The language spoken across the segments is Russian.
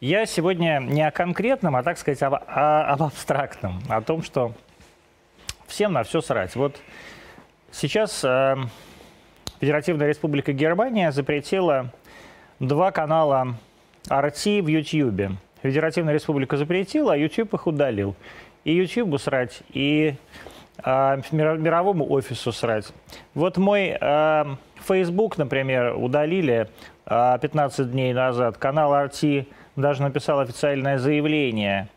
Я сегодня не о конкретном, а, так сказать, об, о- об абстрактном, о том, что всем на все срать. Вот сейчас э, Федеративная Республика Германия запретила два канала RT в YouTube. Федеративная Республика запретила, а YouTube их удалил. И YouTube срать, и э, мировому офису срать. Вот мой э, Facebook, например, удалили э, 15 дней назад. Канал RT даже написал официальное заявление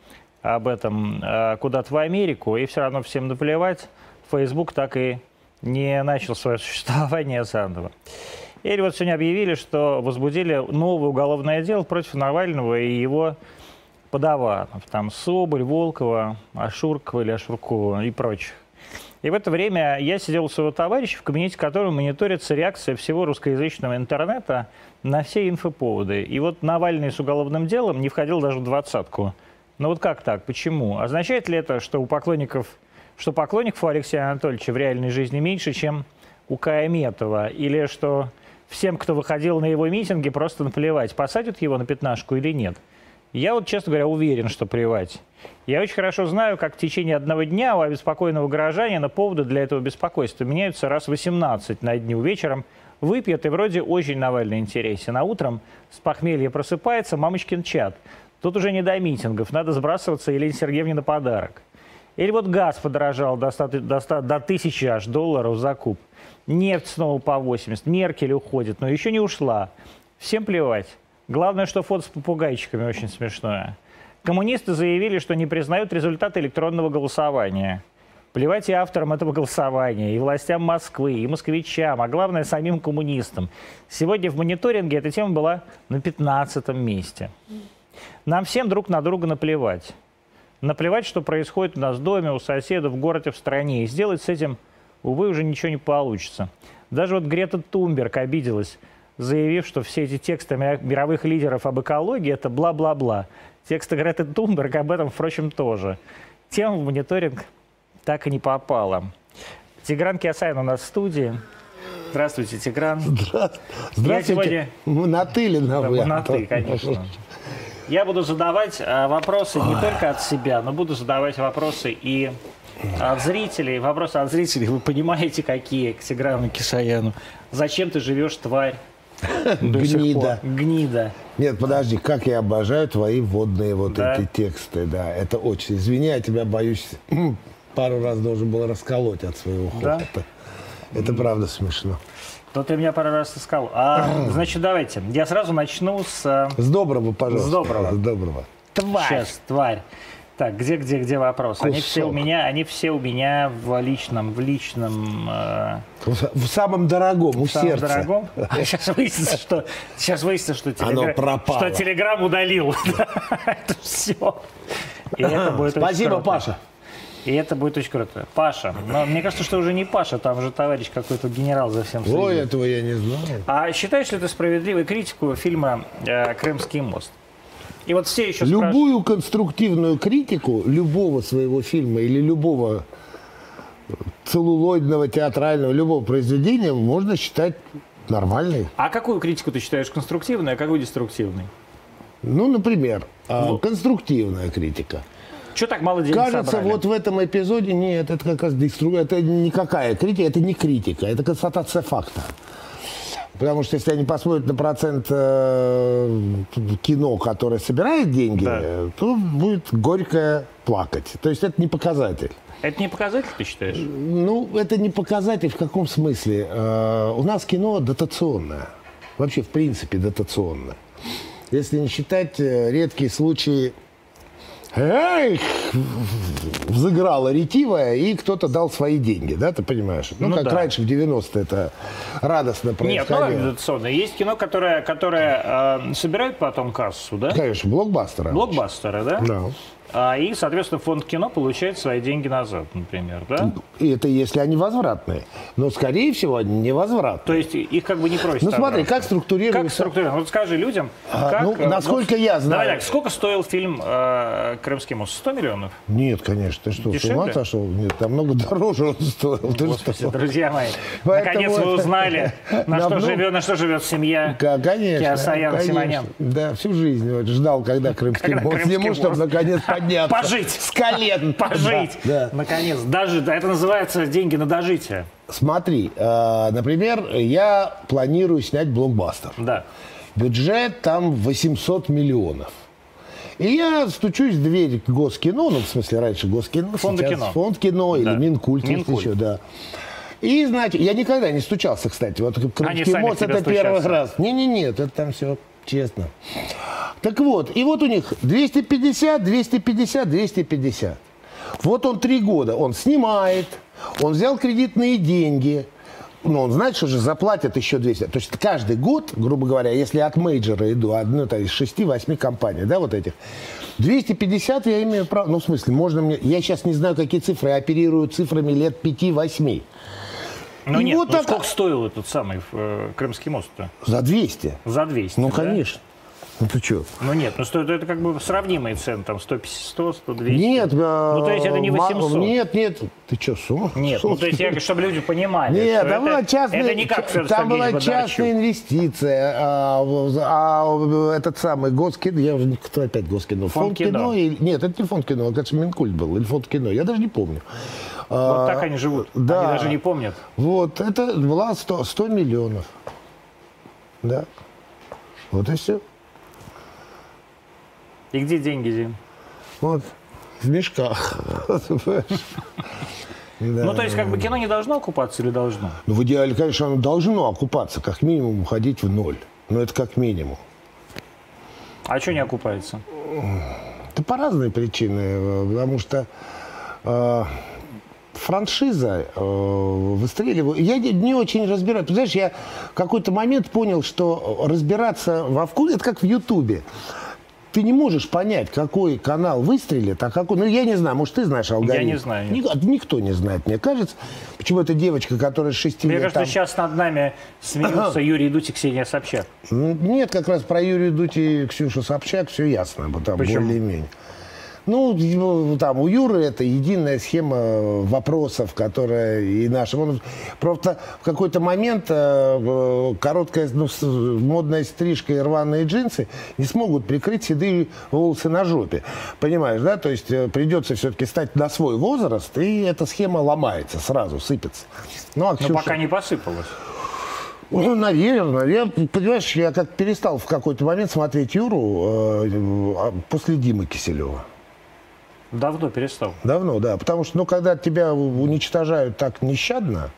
об этом э, куда-то в Америку, и все равно всем наплевать. Facebook так и не начал свое существование заново. И вот сегодня объявили, что возбудили новое уголовное дело против Навального и его подаванов. Там Соболь, Волкова, Ашуркова или Ашуркова и прочих. И в это время я сидел у своего товарища, в кабинете которого мониторится реакция всего русскоязычного интернета на все инфоповоды. И вот Навальный с уголовным делом не входил даже в двадцатку. Ну вот как так? Почему? Означает ли это, что у поклонников, что поклонников у Алексея Анатольевича в реальной жизни меньше, чем у Каэметова? Или что всем, кто выходил на его митинги, просто наплевать, посадят его на пятнашку или нет? Я вот, честно говоря, уверен, что плевать. Я очень хорошо знаю, как в течение одного дня у обеспокоенного горожанина поводы для этого беспокойства меняются раз 18 на дню вечером. Выпьет и вроде очень Навальный интересен. А утром с похмелья просыпается мамочкин чат. Тут уже не до митингов, надо сбрасываться Елене Сергеевне на подарок. Или вот газ подорожал до, 100, до, 100, до 1000 аж долларов за куб. Нефть снова по 80. Меркель уходит, но еще не ушла. Всем плевать. Главное, что фото с попугайчиками очень смешное. Коммунисты заявили, что не признают результаты электронного голосования. Плевать и авторам этого голосования, и властям Москвы, и москвичам, а главное самим коммунистам. Сегодня в мониторинге эта тема была на 15 месте. Нам всем друг на друга наплевать. Наплевать, что происходит у нас в доме, у соседа, в городе, в стране. И сделать с этим, увы, уже ничего не получится. Даже вот Грета Тумберг обиделась, заявив, что все эти тексты ми- мировых лидеров об экологии – это бла-бла-бла. Тексты Греты Тумберг об этом, впрочем, тоже. Тема в мониторинг так и не попала. Тигран Киасаян у нас в студии. Здравствуйте, Тигран. Здравствуйте. сегодня- Мы на ты или на вы? на «ты», конечно. Я буду задавать э, вопросы не только от себя, но буду задавать вопросы и от зрителей. Вопросы от зрителей, вы понимаете, какие к Тиграну Кишаяну. Зачем ты живешь, тварь? Гнида. Гнида. Нет, подожди, как я обожаю твои водные вот Да? эти тексты, да, это очень. Извини, я тебя боюсь, пару раз должен был расколоть от своего Да? хохота. Это правда смешно. То ты меня пару раз искал. А, значит, давайте. Я сразу начну с... э, С доброго, пожалуйста. С доброго. С доброго. Тварь. Сейчас, тварь. Так, где, где, где вопрос? Они все у Кусок. меня, они все у меня в личном, в личном, э, В самом дорогом, у в самом сердца. дорогом. Сейчас выяснится, что сейчас выяснится, что Оно телегра- пропало. что телеграм удалил. Это все. И это будет очень Спасибо, круто. Паша. И это будет очень круто. Паша. Но мне кажется, что уже не Паша, там уже товарищ какой-то генерал за всем следит. Ой, этого я не знаю. А считаешь ли ты справедливой критику фильма э, «Крымский мост»? И вот все еще спрашивают... Любую конструктивную критику любого своего фильма или любого целлулоидного, театрального, любого произведения можно считать нормальной. А какую критику ты считаешь конструктивной, а какую деструктивной? Ну, например, а, Ну. конструктивная критика. Что так мало денег Кажется, собрали? вот в этом эпизоде нет, это как раз дестру... это никакая критика, это не критика, это констатация факта. Потому что если они посмотрят на процент э, кино, которое собирает деньги, Да. то будет горько плакать. То есть это не показатель. Это не показатель, ты считаешь? Ну, это не показатель в каком смысле. Э, у нас кино дотационное. Вообще, в принципе, дотационное. Если не считать э, редкие случаи Эх, взыграла ретивая, и кто-то дал свои деньги, да, ты понимаешь? Ну, Ну как да. раньше в 90-е это радостно Нет, ну происходило. Есть кино, которое, которое э, собирает потом кассу, да? Конечно, блокбастеры. Блокбастеры, да? Да. А, и, соответственно, фонд кино получает свои деньги назад, например, да? И это если они возвратные. Но, скорее всего, они не возвратные. То есть их как бы не просят Ну смотри, обратно. как структурируется... Как структурировано? Вот скажи людям, А, как... ну, э, насколько вот- я знаю- Давай так, сколько стоил фильм э, «Крымский мост»? 100 миллионов? Нет, конечно, ты что, с Дешевле? ума сошел? Нет, там много дороже он стоил. Ты Господи, что? друзья мои, Поэтому наконец вы узнали, на что, живет, на что живет семья Конечно, Киасаяна конечно. Симонян. Да, всю жизнь ждал, когда Крымский Когда мост сниму, чтобы наконец подняться. Пожить. С колен. Пожить, Да, да. наконец. Даже, да, это называется деньги на дожитие. Смотри, э, например, я планирую снять блокбастер. Да. Бюджет там 800 миллионов. И я стучусь в дверь Госкино, ну, в смысле, раньше Госкино, сейчас кино. фонд кино или Да. Минкульт, Минкульт. еще, да. И, значит, я никогда не стучался, кстати. Вот Крымский мост к это первый раз. Не-не-не, это там все честно. Так вот, и вот у них 250, 250, 250. Вот он три года, он снимает, он взял кредитные деньги, ну, он знает, что же заплатят еще 200. То есть каждый год, грубо говоря, если от мейджора иду, одну то из 6-8 компаний, да, вот этих, 250 я имею право, ну, в смысле, можно мне, я сейчас не знаю, какие цифры, я оперирую цифрами лет 5-8. Ну нет, вот ну так- сколько стоил этот самый э, Крымский мост-то? За 200. За 200, Ну, да? конечно. Ну, ты что? Ну нет, ну стоит, это как бы сравнимые цены, там 150, 100, 100, 200. Нет, Ну то есть это не ма- 800. Нет, нет. Ты что, с ума? Нет, ну то есть я чтобы люди понимали, Нет, там это, была частная, это не как там была частная инвестиция, а, а этот самый Госкино, я уже кто опять Госкино, Фонд кино. нет, это не фонд кино, это кажется, Минкульт был, или фонд кино, я даже не помню. Вот А, так они живут, да. они даже не помнят. Вот, это была 100, 100 миллионов. Да. Вот и все. И где деньги, Дим? Вот. В мешках. Да. Ну то есть как бы кино не должно окупаться или должно? Ну, в идеале, конечно, оно должно окупаться, как минимум уходить в ноль. Но это как минимум. А что не окупается? Это по разные причины, э, потому что э, франшиза э, выстреливает. Я не, не очень разбираюсь. Знаешь, я в какой-то момент понял, что разбираться во вкусе, это как в Ютубе. Ты не можешь понять, какой канал выстрелит, а какой... Ну, я не знаю, может, ты знаешь алгоритм. не знаю. Ник- никто не знает, мне кажется. Почему эта девочка, которая с 6 Мне лет кажется, там- сейчас над нами смеются Юрий Дудь и Ксения Собчак. Нет, как раз про Юрия Дудь и Ксюшу Собчак все ясно, там Почему? более-менее. Ну, там у Юры это единая схема вопросов, которая и наша. Он просто в какой-то момент э, э, короткая, ну, модная стрижка и рваные джинсы не смогут прикрыть седые волосы на жопе. Понимаешь, да? То есть э, придется все-таки стать на свой возраст, и эта схема ломается сразу, сыпется. Ну, а Но Ксюша- пока не посыпалось. ну, наверное. Я, понимаешь, я как перестал в какой-то момент смотреть Юру э, а, после Димы Киселева. Давно перестал. Давно, да. Потому что, ну, когда тебя уничтожают так нещадно,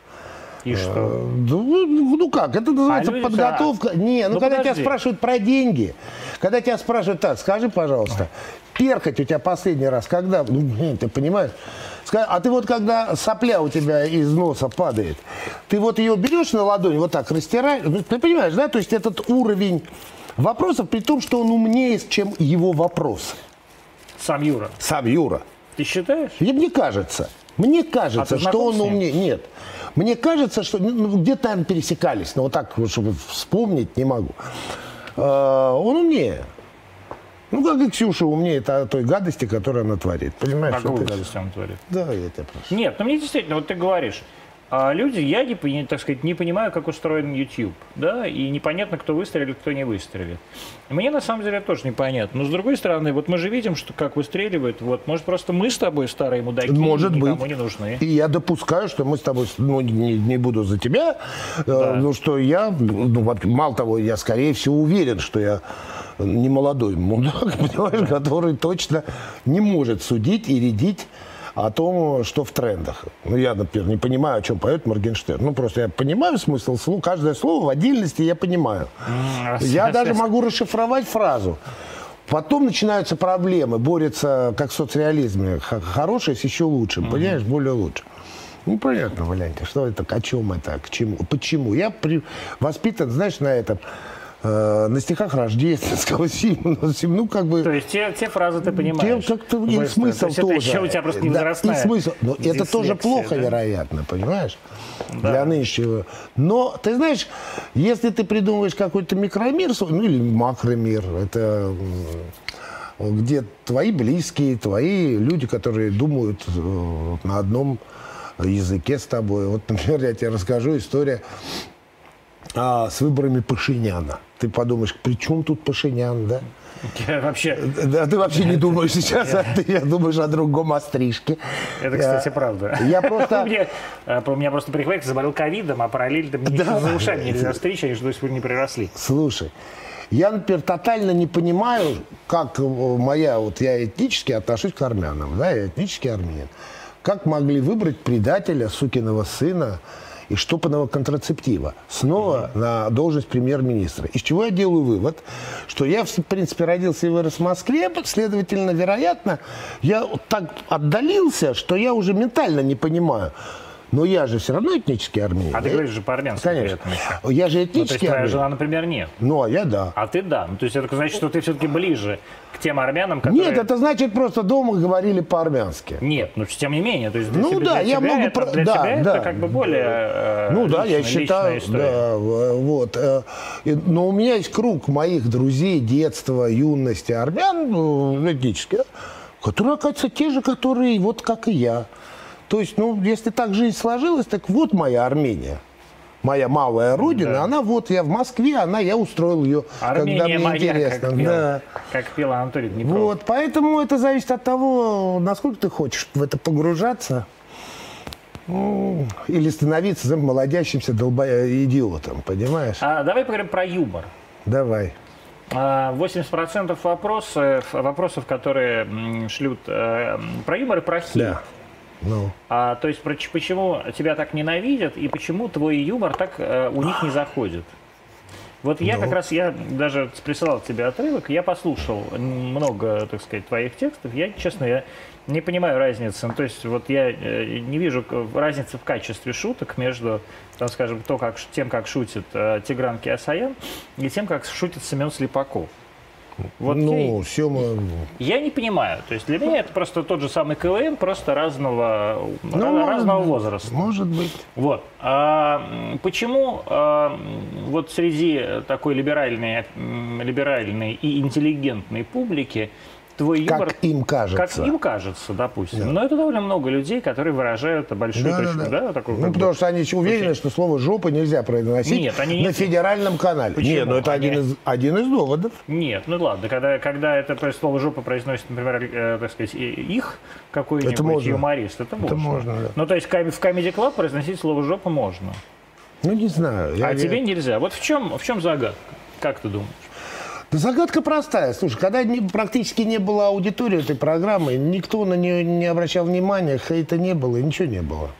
И что? э, да, ну, ну как, это называется люди- подготовка. Не, ну, Ну, когда подожди. тебя спрашивают про деньги, когда тебя спрашивают так, скажи, пожалуйста, перхоть у тебя последний раз когда? Ну, ты понимаешь? А ты вот когда сопля у тебя из носа падает, ты вот ее берешь на ладонь, вот так растираешь, ну, ты понимаешь, да? То есть этот уровень вопросов, при том, что он умнее, чем его вопросы. Сам Юра. Сам Юра. Ты считаешь? И мне кажется, мне А кажется, ты что он умнее. Нет. Мне кажется, что ну, ну, где-то, наверное, пересекались, но вот так, чтобы вспомнить, не могу. Э, он умнее. Ну, как и Ксюша умнее о той гадости, которую она творит. Понимаешь? Какую гадость он творит? Да, я тебя прошу. Нет, ну мне действительно, вот ты говоришь, а люди, я не, так сказать, не понимаю, как устроен YouTube, да, и непонятно, кто выстрелит, кто не выстрелит. Мне на самом деле тоже непонятно. Но с другой стороны, вот мы же видим, что как выстреливают, вот, может, просто мы с тобой старые мудаки Может быть. никому не нужны. И я допускаю, что мы с тобой, ну, не, не буду за тебя, э, ну, что я, ну, мало того, я, скорее всего, уверен, что я не молодой мудак, понимаешь, который точно не может судить и рядить о том, что в трендах. Ну, я, например, не понимаю, о чем поет Моргенштерн. Ну, просто я понимаю смысл слова, каждое слово в отдельности я понимаю. Я даже могу расшифровать фразу. Потом начинаются проблемы, борются, как в соцреализме, х- хорошее с еще лучшим, понимаешь, более лучшим. Ну, понятно, Валянька, что это, о чем это, к чему, почему. Я при- воспитан, знаешь, на этом, э, на стихах рождественского Симона. Ну, как бы... То есть те, те фразы ты понимаешь? Тем как-то и смысл То есть тоже. Это еще у тебя просто не Да, и смысл. Но это тоже дислексия, плохо, да? вероятно, понимаешь? Да. Для нынешнего. Но, ты знаешь, если ты придумываешь какой-то микромир, ну или макромир, это где твои близкие, твои люди, которые думают э, на одном языке с тобой. Вот, например, я тебе расскажу историю а, с выборами Пашиняна. Ты подумаешь, при чем тут Пашинян, да? Я вообще, Да, ты вообще не думаешь сейчас, а ты я думаешь о другом о стрижке. это, кстати, правда. Я просто... У меня, э, у меня просто прихватик заболел ковидом, а параллельно мне Да. за ушами нельзя стричь, они же до сих пор не приросли. Слушай, я, например, тотально не понимаю, как э, моя, вот я этнически отношусь к армянам, да, я этнический армянин. Как могли выбрать предателя, сукиного сына и штопанного контрацептива снова на должность премьер-министра? Из чего я делаю вывод, что я, в принципе, родился и вырос в Москве, следовательно, вероятно, я так отдалился, что я уже ментально не понимаю. Но я же все равно этнический армянин. А ты говоришь же по-армянски Конечно. Я же Ну, то есть этнический твоя армянин. жена, например, нет. Ну, а я да. А ты да. Ну, то есть это значит, что ты все-таки ближе к тем армянам, которые... Нет, это значит просто дома говорили по-армянски. Нет, но тем не менее, то есть для Ну тебя, да, для я тебя могу это, про- для да, тебя да. это как бы более э, Ну да, я личная- считаю, личная да, вот. э, Но у меня есть круг моих друзей детства, юности, армян, ну, этнических, которые, оказывается, те же, которые вот как и я. То есть, ну, если так жизнь сложилась, так вот моя Армения. Моя малая родина, Да. она вот, я в Москве, она, я устроил ее, Армения когда мне моя, интересно. как пел, да. как пел Анатолий Днепров. Вот, поэтому это зависит от того, насколько ты хочешь в это погружаться. Ну, Или становиться молодящимся долбо... идиотом, понимаешь? А, давай поговорим про юмор. Давай. А, 80% вопросов, вопросов, которые шлют э, про юмор и про хит. Да. Ну, А, то есть почему тебя так ненавидят и почему твой юмор так э, у них не заходит? Вот я Ну. как раз, я даже присылал тебе отрывок, я послушал много, так сказать, твоих текстов. Я, честно, я не понимаю разницы. Ну, то есть вот я э, не вижу разницы в качестве шуток между, там, скажем, то, как, тем, как шутит э, Тигран Киасаян и тем, как шутит Семен Слепаков. Вот ну, я- все мы... я не понимаю. То есть для меня это просто тот же самый КВН, просто разного, Ну, может разного быть. возраста. Может быть. Вот. А, почему а, вот среди такой либеральной, либеральной и интеллигентной публики твой юмор... Как им кажется. Как им кажется, допустим. Но это довольно много людей, которые выражают большую Да, да, точку, да. да, такую, Ну, как бы- потому что они уверены, что слово «жопа» нельзя произносить Нет, они не- на федеральном канале. Почему? Нет, ну это Они- один из, один из доводов. Нет, ну ладно, когда, когда это слово жопа произносит, например, э, так сказать, их какой-нибудь Это можно. юморист, это можно. можно, да. Ну, то есть в Comedy Club произносить слово жопа можно. Ну, не знаю. Я- а я- тебе нельзя. Вот в чем, в чем загадка? Как ты думаешь? Да загадка простая. Слушай, когда не- практически не было аудитории этой программы, никто на нее не обращал внимания, хейта не было, ничего не было.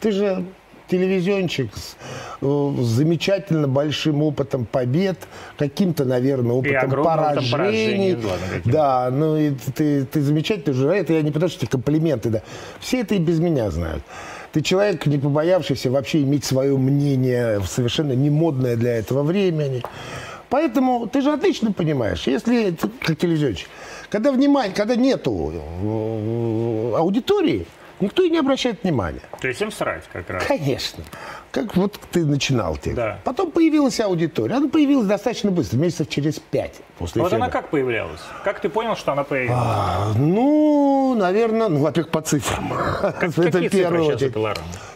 Ты же телевизиончик с, э, с замечательно большим опытом побед, каким-то, наверное, опытом поражений. поражений, каким. да, ну и ты, ты замечательный уже. Это я не потому, что тебе комплименты, да. Все это и без меня знают. Ты человек, не побоявшийся вообще иметь свое мнение, совершенно не модное для этого времени. Поэтому ты же отлично понимаешь, если ты как телевизионщик, когда внимание, когда нету э, аудитории, никто и не обращает внимания. То есть им срать как раз. Конечно. Как вот ты начинал текст. Да. Потом появилась аудитория. Она появилась достаточно быстро, месяцев через пять после Вот эфира. она как появлялась? Как ты понял, что она появилась? А, ну, наверное, ну, во-первых, по цифрам. Это Какие цифры сейчас у?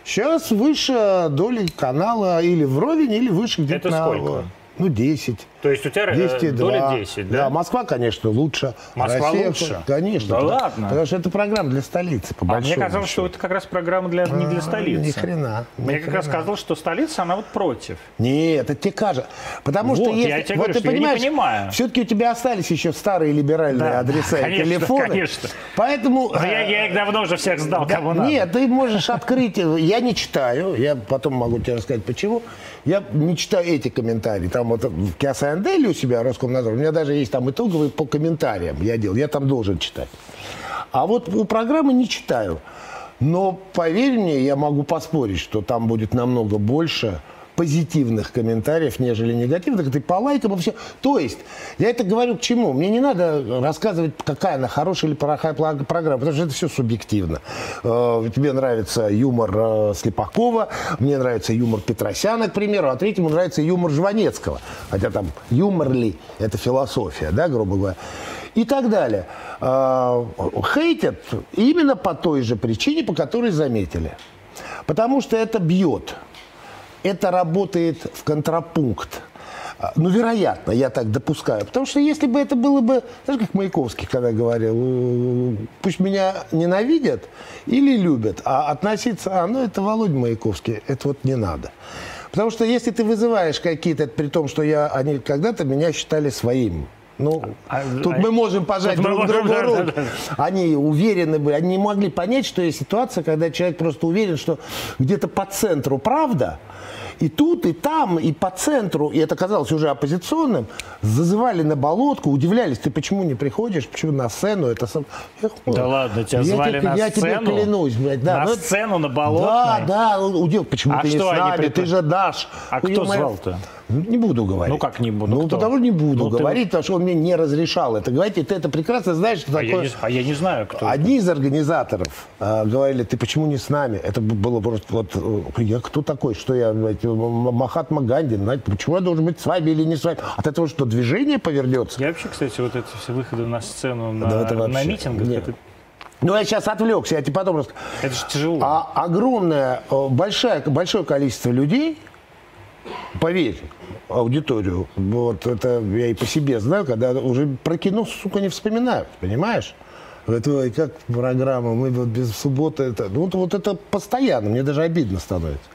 Сейчас выше доли канала или вровень, или выше где-то Это на... сколько? Ну, 10. То есть у тебя э, 10 доля 10, да? Да, Москва, конечно, лучше. Москва Россия, лучше? Конечно. Да ладно? Потому что это программа для столицы, по А мне казалось, что счету. это как раз программа для, не для А, столицы. Ни хрена. ни Мне как раз хрена. казалось, что столица, она вот против. Нет, это тебе кажется. Потому что Вот, если... я тебе вот говорю, ты что я не понимаешь, понимаю. все-таки у тебя остались еще старые либеральные Да, адреса конечно, и телефоны. конечно. Поэтому... Но я, я их давно уже всех сдал, Да, кому надо. Нет, ты можешь открыть. Я не читаю. Я потом могу тебе рассказать, почему. Я не читаю эти комментарии. Там вот в Киасаянделе у себя, Роскомнадзор, у меня даже есть там итоговые по комментариям. Я делал. Я там должен читать. А вот у программы не читаю. Но поверь мне, я могу поспорить, что там будет намного больше позитивных комментариев, нежели негативных. Ты по лайкам вообще. То есть, я это говорю к чему? Мне не надо рассказывать, какая она хорошая или плохая программа, потому что это все субъективно. Э, тебе нравится юмор э, Слепакова, мне нравится юмор Петросяна, к примеру, а третьему нравится юмор Жванецкого. Хотя там юмор ли, это философия, да, грубо говоря и так далее. Э, хейтят именно по той же причине, по которой заметили. Потому что это бьет это работает в контрапункт. А, ну, вероятно, я так допускаю. Потому что если бы это было бы, знаешь, как Маяковский когда говорил, пусть меня ненавидят или любят, а относиться, а, ну, это Володя Маяковский, это вот не надо. Потому что если ты вызываешь какие-то, при том, что я, они когда-то меня считали своим, ну, а, тут а, мы можем пожать друг другу руки. Они уверены были, они не могли понять, что есть ситуация, когда человек просто уверен, что где-то по центру правда, и тут, и там, и по центру, и это казалось уже оппозиционным, зазывали на болотку, удивлялись, ты почему не приходишь, почему на сцену, это сам... да ладно, тебя я звали тебе, на я сцену? Я тебе клянусь, блядь. Да, на ну, сцену, на болотной? Да, да, удел, почему а ты что, не с нами, ты же дашь. А кто звал-то? Не буду говорить. Ну как не буду? Ну, кто? потому что не буду ну, говорить, ты... потому что он мне не разрешал это говорить. И ты это прекрасно знаешь, что а такое. Я не, а я не знаю, кто. Одни это. из организаторов э, говорили, ты почему не с нами? Это было просто вот, э, я кто такой, что я, знаете, Махатма Ганди, знаете, почему я должен быть с вами или не с вами? От этого что, движение повернется? Я вообще, кстати, вот эти все выходы на сцену на, да это на митингах, Нет. это ну, я сейчас отвлекся, я тебе потом расскажу. Это же тяжело. А огромное, э, большое, большое количество людей, поверь, аудиторию. Вот это я и по себе знаю, когда уже про кино, сука, не вспоминают, понимаешь? Это как программа, мы вот без субботы, это, ну, вот это постоянно, мне даже обидно становится.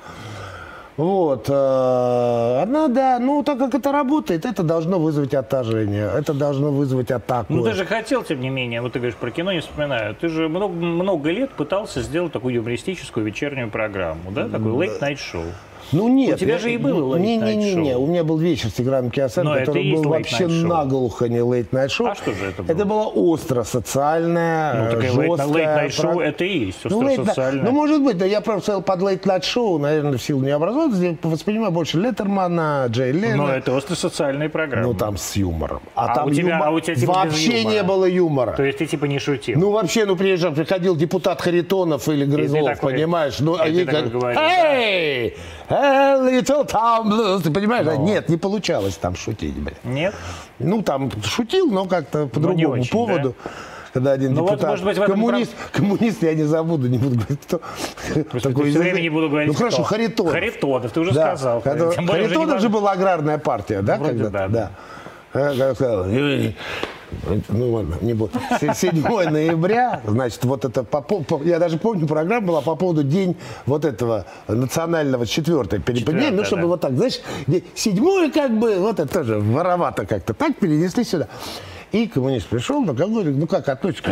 Вот. Э, она, да, ну, так как это работает, это должно вызвать отторжение, это должно вызвать атаку. Ну, ты же хотел, тем не менее, вот ты говоришь, про кино не вспоминаю, ты же много, много лет пытался сделать такую юмористическую вечернюю программу, да, такой late night show. Ну нет. У тебя я, же и было не, не, не, не, у меня был вечер с Тиграном Киосен, который был вообще наглухо не late night show. А что же это было? Это было остро социальное, ну, жесткое. Late night show это и есть остро ну, социальное. Ну, может быть, да, я просто под late night show, наверное, в силу необразованности, воспринимаю больше Леттермана, Джей Лена. Но это остро социальные программы. Ну, там с юмором. А, а там у тебя, юмор... а у тебя типа вообще не было юмора. То есть ты типа не шутил? Ну, вообще, ну, приезжал, приходил депутат Харитонов или Грызлов, понимаешь? Ну, они как, эй, little town blues, ты понимаешь? Но. Нет, не получалось там шутить, блин. Нет? Ну, там шутил, но как-то по но другому очень, поводу. Да? когда один ну, депутат, вот, может быть, в этом коммунист, прав... коммунист, я не забуду, не буду говорить, кто. Такой все время не буду говорить, Ну кто. хорошо, Харитонов. Харитонов, ты уже да. сказал. Когда, Харитонов же была аграрная партия, да? Вроде когда? да. да. Я сказал, ну ладно, не буду. 7 ноября, значит, вот это, по, по, я даже помню, программа была по поводу день вот этого национального четвертого переподнения, ну, чтобы да. вот так, знаешь, седьмое как бы, вот это тоже воровато как-то, так перенесли сюда. И коммунист пришел, ну как, говорит, ну как относится?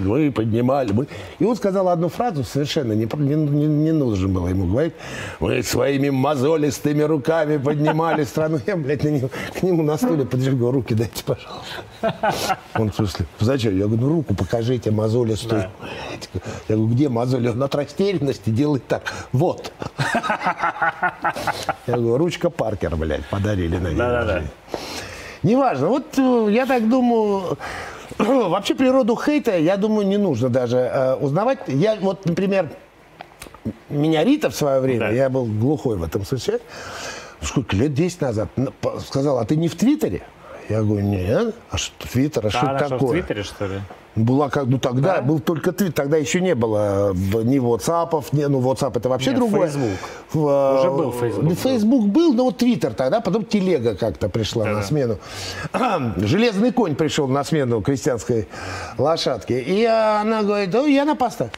Мы поднимали. Мы... И он сказал одну фразу, совершенно не, не, не, не нужно было ему говорить. Мы своими мозолистыми руками поднимали страну. Я, блядь, на него, к нему на стуле подвигал руки, дайте, пожалуйста. Он в смысле, зачем? Я говорю, ну руку покажите мозолистую. Да. Я говорю, где мозоль? Он от растерянности делает так. Вот. Я говорю, ручка Паркер, блядь, подарили на ней. Да-да-да. Неважно. Вот э, я так думаю, вообще природу хейта, я думаю, не нужно даже э, узнавать. Я вот, например, меня Рита в свое время, да. я был глухой в этом смысле, сколько лет, 10 назад, сказал, а ты не в Твиттере? Я говорю, нет, а что Твиттер, а, а что такое? Что, в Твиттере, что ли? Была как, ну тогда да? был только твит, тогда еще не было ни WhatsApp, ни, ну WhatsApp это вообще Нет, другое. Facebook. В, а, Уже был Facebook. Facebook был, но вот Твиттер тогда, потом Телега как-то пришла да. на смену. Железный конь пришел на смену крестьянской лошадки. И она говорит, oh, я на поста.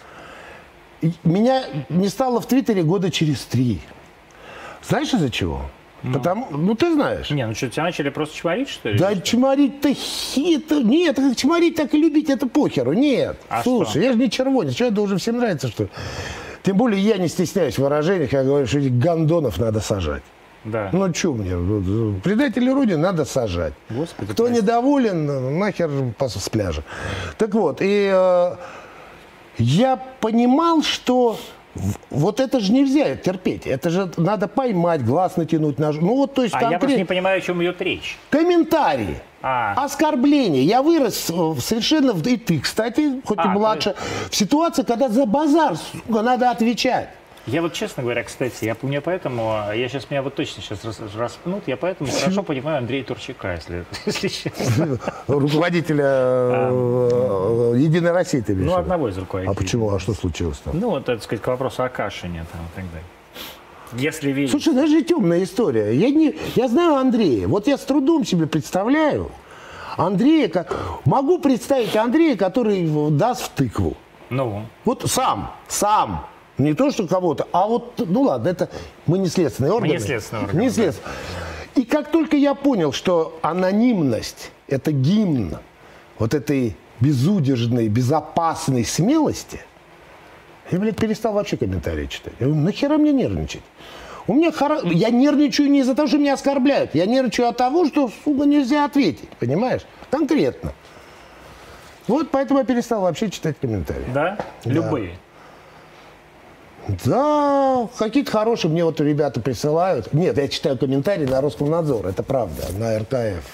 Меня не стало в Твиттере года через три. Знаешь из-за чего? Ну. Потому, ну ты знаешь. Не, ну что, тебя начали просто чморить, что ли? Да чморить-то это, нет, чморить так и любить, это похеру, нет. А Слушай, что? я же не червонец, что это уже всем нравится, что ли? Тем более я не стесняюсь в выражениях, я говорю, что этих гондонов надо сажать. Да. Ну что мне, предатели Родины надо сажать. Господи, Кто прости. недоволен, нахер с пляжа. Так вот, и э, я понимал, что Вот это же нельзя терпеть. Это же надо поймать, глаз натянуть. Нож... Ну вот, то есть А я конкрет- просто не понимаю, о чем идет речь. Комментарии. А. Оскорбления. Я вырос в- совершенно, и ты, кстати, хоть и А, младше, в ситуации, когда за базар сука, надо отвечать. Я вот, честно говоря, кстати, я помню поэтому, а, я сейчас, меня вот точно сейчас рас, распнут, я поэтому хорошо понимаю Андрея Турчака, если, если честно. Руководителя э, Единой России ты Ну, одного из руководителей. А почему? А что случилось там? Ну, вот, так сказать, к вопросу о Кашине там, и так далее. Если верить... Слушай, даже темная история. Я, не, я знаю Андрея. Вот я с трудом себе представляю Андрея, как, могу представить Андрея, который даст в тыкву. Ну, Вот сам, сам. Не то, что кого-то, а вот, ну ладно, это мы не следственные органы. не следственные органы, Не да. следственные. И как только я понял, что анонимность – это гимн вот этой безудержной, безопасной смелости, я, блядь, перестал вообще комментарии читать. Я говорю, нахера мне нервничать? У меня хара... Я нервничаю не из-за того, что меня оскорбляют. Я нервничаю от того, что, сука, нельзя ответить. Понимаешь? Конкретно. Вот поэтому я перестал вообще читать комментарии. да? Любые. Да, какие-то хорошие мне вот ребята присылают. Нет, я читаю комментарии на Роскомнадзор, это правда, на РКФ.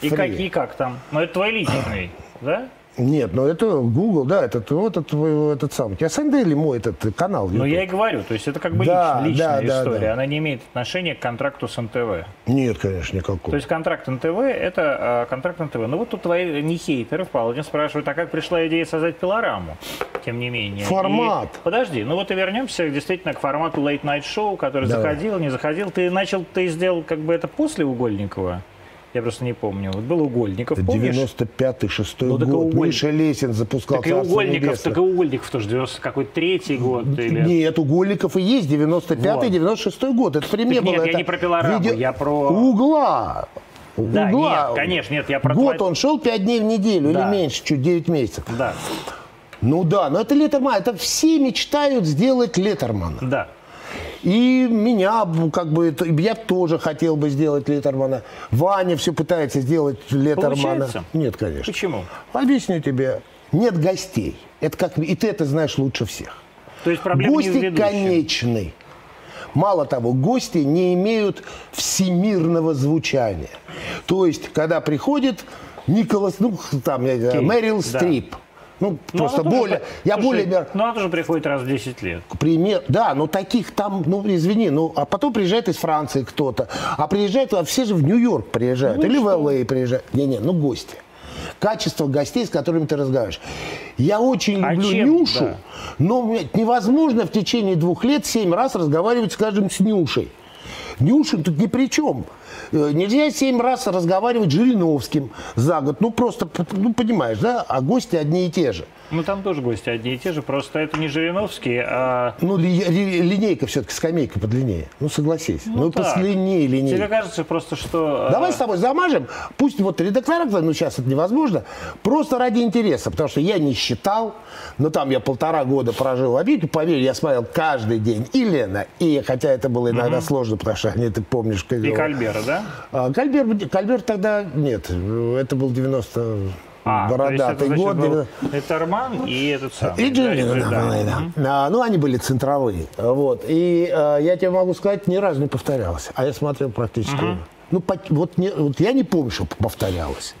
И Free. какие как там? Ну, это твой личный, да? Нет, ну это Google, да, это вот этот, этот самый. Я Сандели мой этот канал. Ну, YouTube. я и говорю, то есть это как бы Да, лич- личная да, да, история, да. она не имеет отношения к контракту с НТВ. Нет, конечно, никакого. То есть контракт НТВ – это э, контракт НТВ. Ну вот тут твои не хейтеры вполне спрашивают, а как пришла идея создать пилораму? Тем не менее. Формат. И- подожди, ну вот и вернемся действительно к формату Late Night Show, который Давай. заходил, не заходил. Ты начал, ты сделал как бы это после Угольникова? Я просто не помню. Вот был Угольников, Это помнишь? 95-й, 6 Ну, год. Уголь- Миша Лесин запускал Так и «Царство Угольников, небесное». так и Угольников тоже 90 какой-то третий год или... Нет, у Гольников и есть 95-й, Вот. 96 год. Это мне Так нет, было. я не про пилораму, я про- Угла. Да, Угла. нет, конечно, нет, я про Год твой- он шел 5 дней в неделю Да. или меньше, чуть 9 месяцев. Да, Ну да, но это Леттерман. Это все мечтают сделать Леттермана. да. И меня, как бы, это- я тоже хотел бы сделать Леттермана. Ваня все пытается сделать Леттермана. Получается? Нет, конечно. Почему? Объясню тебе. Нет гостей. Это как, и ты это знаешь лучше всех. То есть проблема не Гости ведущем. конечны. Мало того, гости не имеют всемирного звучания. То есть, когда приходит Николас, ну, там, я не знаю, Кейт, Мэрил да. Стрип, ну, Ну, просто тоже более, при- я Слушай, более мер- Ну, она тоже приходит раз в 10 лет. пример, да, но таких там, ну, извини, ну, а потом приезжает из Франции кто-то, а приезжает, а все же в Нью-Йорк приезжают, Ну или что? в ЛА приезжают. Не-не, ну, гости. Качество гостей, с которыми ты разговариваешь. Я очень А люблю чем? Нюшу, Да. но невозможно в течение двух лет семь раз разговаривать, скажем, с Нюшей. Нюша тут ни при чем. Э, Нельзя семь раз разговаривать с Жириновским за год. Ну, просто, ну, понимаешь, да? А гости одни и те же. Ну, там тоже гости одни и те же, просто это не Жириновский, а... Ну, ли- ли- линейка все-таки, скамейка подлиннее. Ну, согласись. Ну, так. подлиннее Тебе линейка. кажется просто, что... а, Давай с тобой замажем. Пусть вот редактора, ну сейчас это невозможно, просто ради интереса, потому что я не считал, но там я полтора года прожил в Америке, поверь, я смотрел каждый день и Лена, и хотя это было иногда сложно, потому что они, ты помнишь, как И Кальбера, да? А, Кальбер, Кальбер тогда нет, это был 90 А, это, бородатый значит, год. был 90 Леттерман и этот самый. и да, Джимми, и да, Джим- да, да. А, Ну, они были центровые. Вот. И э, я тебе могу сказать, ни разу не повторялось. А я смотрел практически. Ну, по- вот, не- вот я не помню, что повторялось.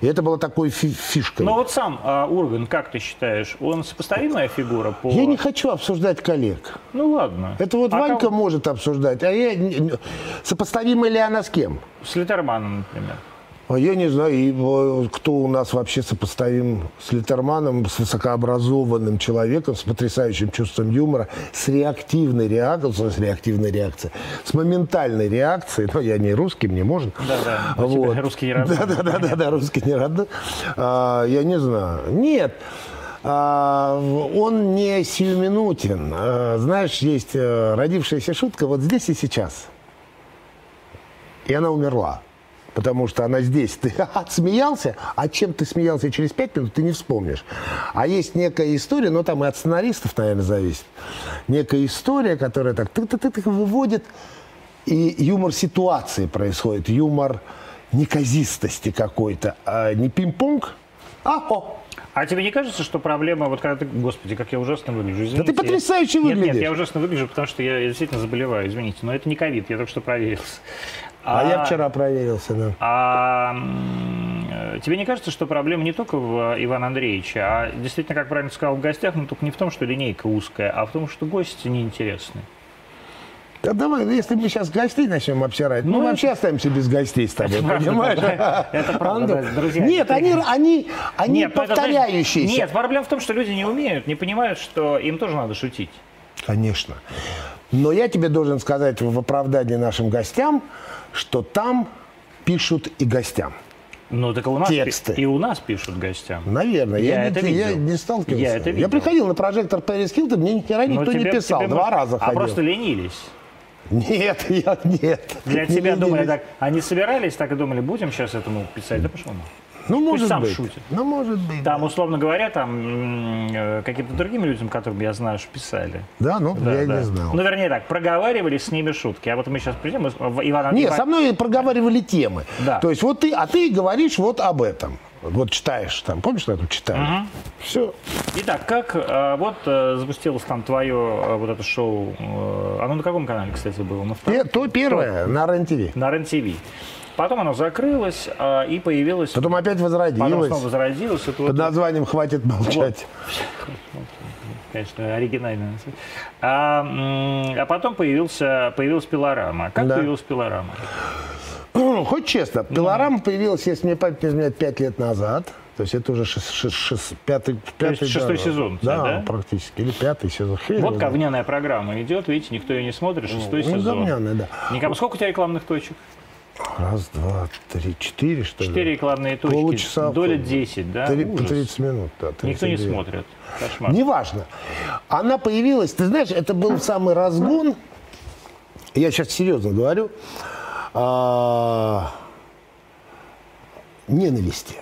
И это было такой фи- фишкой. Ну вот сам а, Урган, как ты считаешь, он сопоставимая фигура по... Я не хочу обсуждать коллег. Ну ладно. Это вот А Ванька кого- может обсуждать, а я... Сопоставима ли она с кем? С Леттерманом, например. А Я не знаю, э, кто у нас вообще сопоставим с Литерманом, с высокообразованным человеком, с потрясающим чувством юмора, с реактивной реакцией, с реактивной реакцией, с моментальной реакцией. Ну, я не русский, мне можно. Да-да, у тебя русский не родной. Да, да, да, да, да, русский не родной. А, я не знаю. Нет. А, он не сиюминутен. А, знаешь, есть э, родившаяся шутка вот здесь и сейчас. И она умерла. Потому что она здесь. Ты отсмеялся, а чем ты смеялся через пять минут, ты не вспомнишь. А есть некая история, но там и от сценаристов, наверное, зависит. Некая история, которая так ты-ты-ты выводит, и юмор ситуации происходит, юмор неказистости какой-то, а не пинг-понг, а о, А тебе не кажется, что проблема, вот когда ты, господи, как я ужасно выгляжу, извините. Да ты потрясающе Нет, выглядишь. Нет, я ужасно выгляжу, потому что я действительно заболеваю, извините. Но это не ковид, я только что проверился. А, я вчера проверился, да. А э, тебе не кажется, что проблема не только в э, Ивана Андреевича, а действительно, как правильно сказал, в гостях, но только не в том, что линейка узкая, а в том, что гости неинтересны. Да давай, ну, если мы сейчас гостей начнем обсирать, ну, Ну, вообще оставимся без гостей с тобой, правда, понимаешь? Это правда, друзья. Нет, они, они, они ну это, повторяющиеся. Нет, проблема в том, что люди не умеют, не понимают, что им тоже надо шутить. Конечно. Но я тебе должен сказать в оправдании нашим гостям, что там пишут и гостям. Ну, так у нас, Тексты. и у нас пишут гостям. Наверное. Я Я, это не, я видел. не сталкивался. Я это Я видел. приходил на прожектор Пэрис Хилтон, мне ни хера Но никто не тебе- писал. тебе, Два может, раза А ходил. просто ленились. Нет, я нет. Для Не тебя думали ленились. так, они собирались так и думали, будем сейчас этому писать, да пошел. Ну, может сам быть. шутит. Ну, может быть. Там, условно говоря, там каким-то другим людям, которым я знаю, что писали. Да, ну, Да, я да. не знал. Ну, вернее так, проговаривали с ними шутки. А вот мы сейчас придем, Иван Нет, Иван- со мной проговаривали темы. Да. То есть вот ты, а ты говоришь вот об этом. Вот читаешь там, помнишь, что я тут читаю? Все. Итак, как э, вот э, запустилось там твое э, вот это шоу, оно на каком канале, кстати, было? На втором? То первое на РЕН-ТВ. На РЕН-ТВ. Потом оно закрылось, э, и появилось... Потом опять Потом возродилось. снова возродилось. Это вот- Под названием «Хватит молчать». Конечно, оригинально. А, а потом появился, появилась пилорама. Как Да. появилась пилорама? Ну, Хоть честно, пилорама появилась, если мне память не изменяет, пять лет назад. То есть это уже шес- шес- шес- пятый, пятый есть шестой да, сезон Да, да? практически. Или пятый сезон. Хрен Вот говняная программа идет, видите, никто ее не смотрит, шестой. Ну, сезон. говняная, да. Никому. Сколько у тебя рекламных точек? Раз, два, три, четыре, что ли? Четыре рекламные точки. Получаса. Доля 10, да? Три- по Ужас. 30 минут, да. Никто не 32. смотрит. Кошмар. Неважно. Она появилась, ты знаешь, это был самый разгон, я сейчас серьезно говорю, а, ненависти.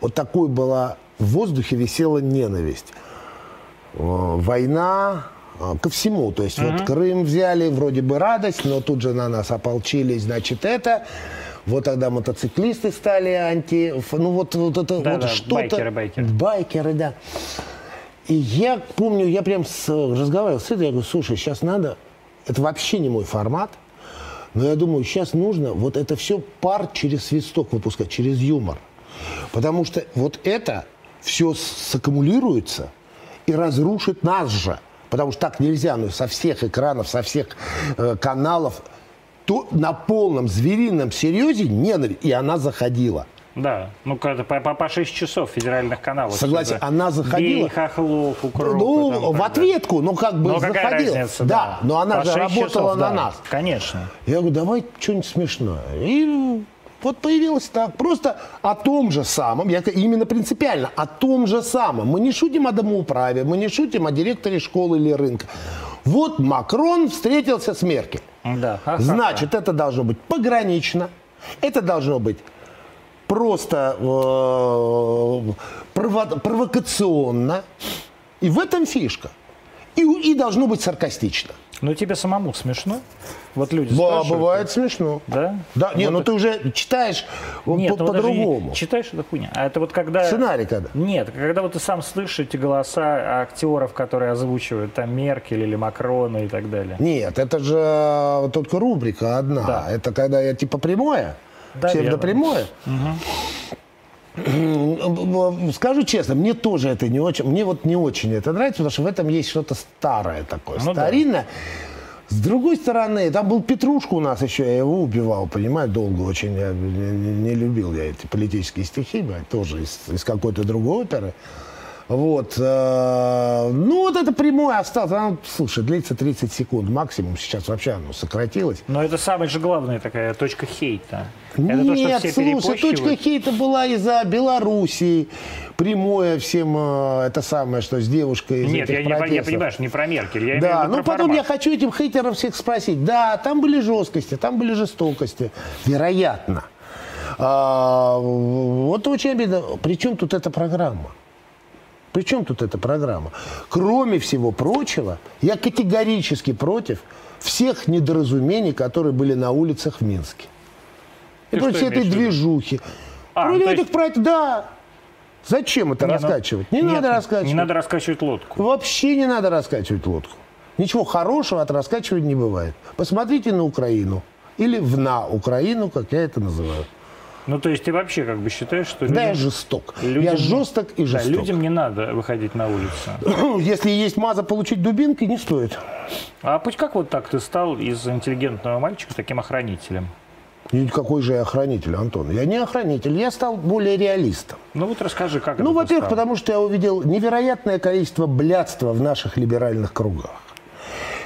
Вот такой была, в воздухе висела ненависть. Война ко всему. То есть вот Крым взяли, вроде бы радость, но тут же на нас ополчились, значит, это. Вот тогда мотоциклисты стали анти... Ну вот, вот это Да, вот да, что-то... байкеры, байкеры. Байкеры, да. И я помню, я прям с, разговаривал с этой, я говорю, слушай, сейчас надо, это вообще не мой формат, но я думаю, сейчас нужно вот это все пар через свисток выпускать, через юмор. Потому что вот это все саккумулируется и разрушит нас же. Потому что так нельзя, ну, со всех экранов, со всех э, каналов, то на полном зверином серьезе ненависть. И она заходила. Да, ну когда по, по, по 6 часов федеральных каналов. Согласен, она заходила. Бей, хохлов, укроп. ну, там в так ответку, ну, как бы. Ну, какая заходила. разница, да, но она По же 6 работала часов, на да, нас. Конечно. Я говорю, давай что-нибудь смешное. И вот появилось так. Просто о том же самом, я именно принципиально, о том же самом. Мы не шутим о домоуправе, мы не шутим о директоре школы или рынка. Вот Макрон встретился с Меркель. Да. Значит, это должно быть погранично, это должно быть просто э, прово- провокационно. И в этом фишка. И, и должно быть саркастично. Ну тебе самому смешно? Вот люди Да, бывает смешно. Да? Да, не, Вот ну это- ты уже читаешь вот Нет, по- ну, даже не- по-другому. Читаешь, это хуйня. А это вот когда... Сценарий когда? Нет, когда вот ты сам слышишь эти голоса актеров, которые озвучивают там Меркель или Макрона и так далее. Нет, это же э, только рубрика одна. Да. Это когда я типа прямое, Да, псевдопрямое. Скажу честно, мне тоже это не очень, мне вот не очень это нравится, потому что в этом есть что-то старое такое, Ну да. старинное. С другой стороны, там был Петрушка у нас еще, я его убивал, понимаешь, долго очень. Я не, не- не любил я эти политические стихи, тоже из, из какой-то другой оперы. Вот. э, ну, вот это прямое осталось. Оно, слушай, длится 30 секунд максимум. Сейчас вообще оно сократилось. Но это самая же главная такая точка хейта. это то, что Нет, все слушай, точка хейта была из-за Белоруссии. Прямое всем э, это самое, что с девушкой из Нет, этих я, не, я протестов. понимаю, что не про Меркель. Я Да, ну потом я формат. хочу этим хейтеров всех спросить. Да, там были жесткости, там были жестокости. Вероятно. А, вот очень обидно. При чем тут эта программа? При чем тут эта программа? Кроме всего прочего, я категорически против всех недоразумений, которые были на улицах в Минске. И Ты против что всей этой движухи. А, Против то есть- этих против, да. Зачем это Не, ну, раскачивать? Не нет, надо раскачивать. Не надо раскачивать лодку. Вообще не надо раскачивать лодку. Ничего хорошего от раскачивания не бывает. Посмотрите на Украину. Или в на Украину, как я это называю. Ну, то есть ты вообще как бы считаешь, что Да, я людям, жесток. Я людям- жесток и да, жесток. людям не надо выходить на улицу. Если есть маза получить дубинкой, не стоит. А пусть как вот так ты стал из интеллигентного мальчика таким охранителем? Никакой же я охранитель, Антон. Я не охранитель, я стал более реалистом. Ну вот расскажи, как Ну, во-первых, потому что я увидел невероятное количество блядства в наших либеральных кругах.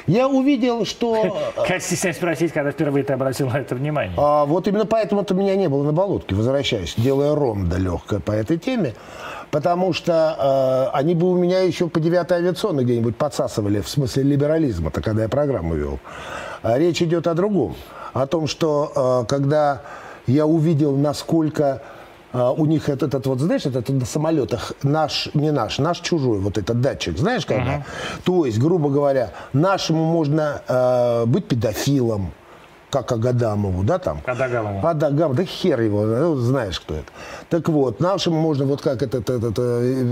Я увидел, что... Я стесняюсь спросить, когда впервые ты обратил на это внимание. А, вот именно поэтому-то меня не было на болотке, возвращаясь, делая ронда легкое по этой теме. Потому что э, они бы у меня еще по 9 авиационной где-нибудь подсасывали, в смысле либерализма-то, когда я программу вел. А речь идет о другом. О том, что э, когда я увидел, насколько э, у них этот, этот вот, знаешь, этот на самолетах наш, не наш, наш чужой, вот этот датчик, знаешь, когда? То есть, грубо говоря, нашему можно э, быть педофилом, как Агадамову, да, там? Адагамову. Адагам, да хер его, ну, знаешь, кто это. Так вот, нашему можно вот как этот, этот, э,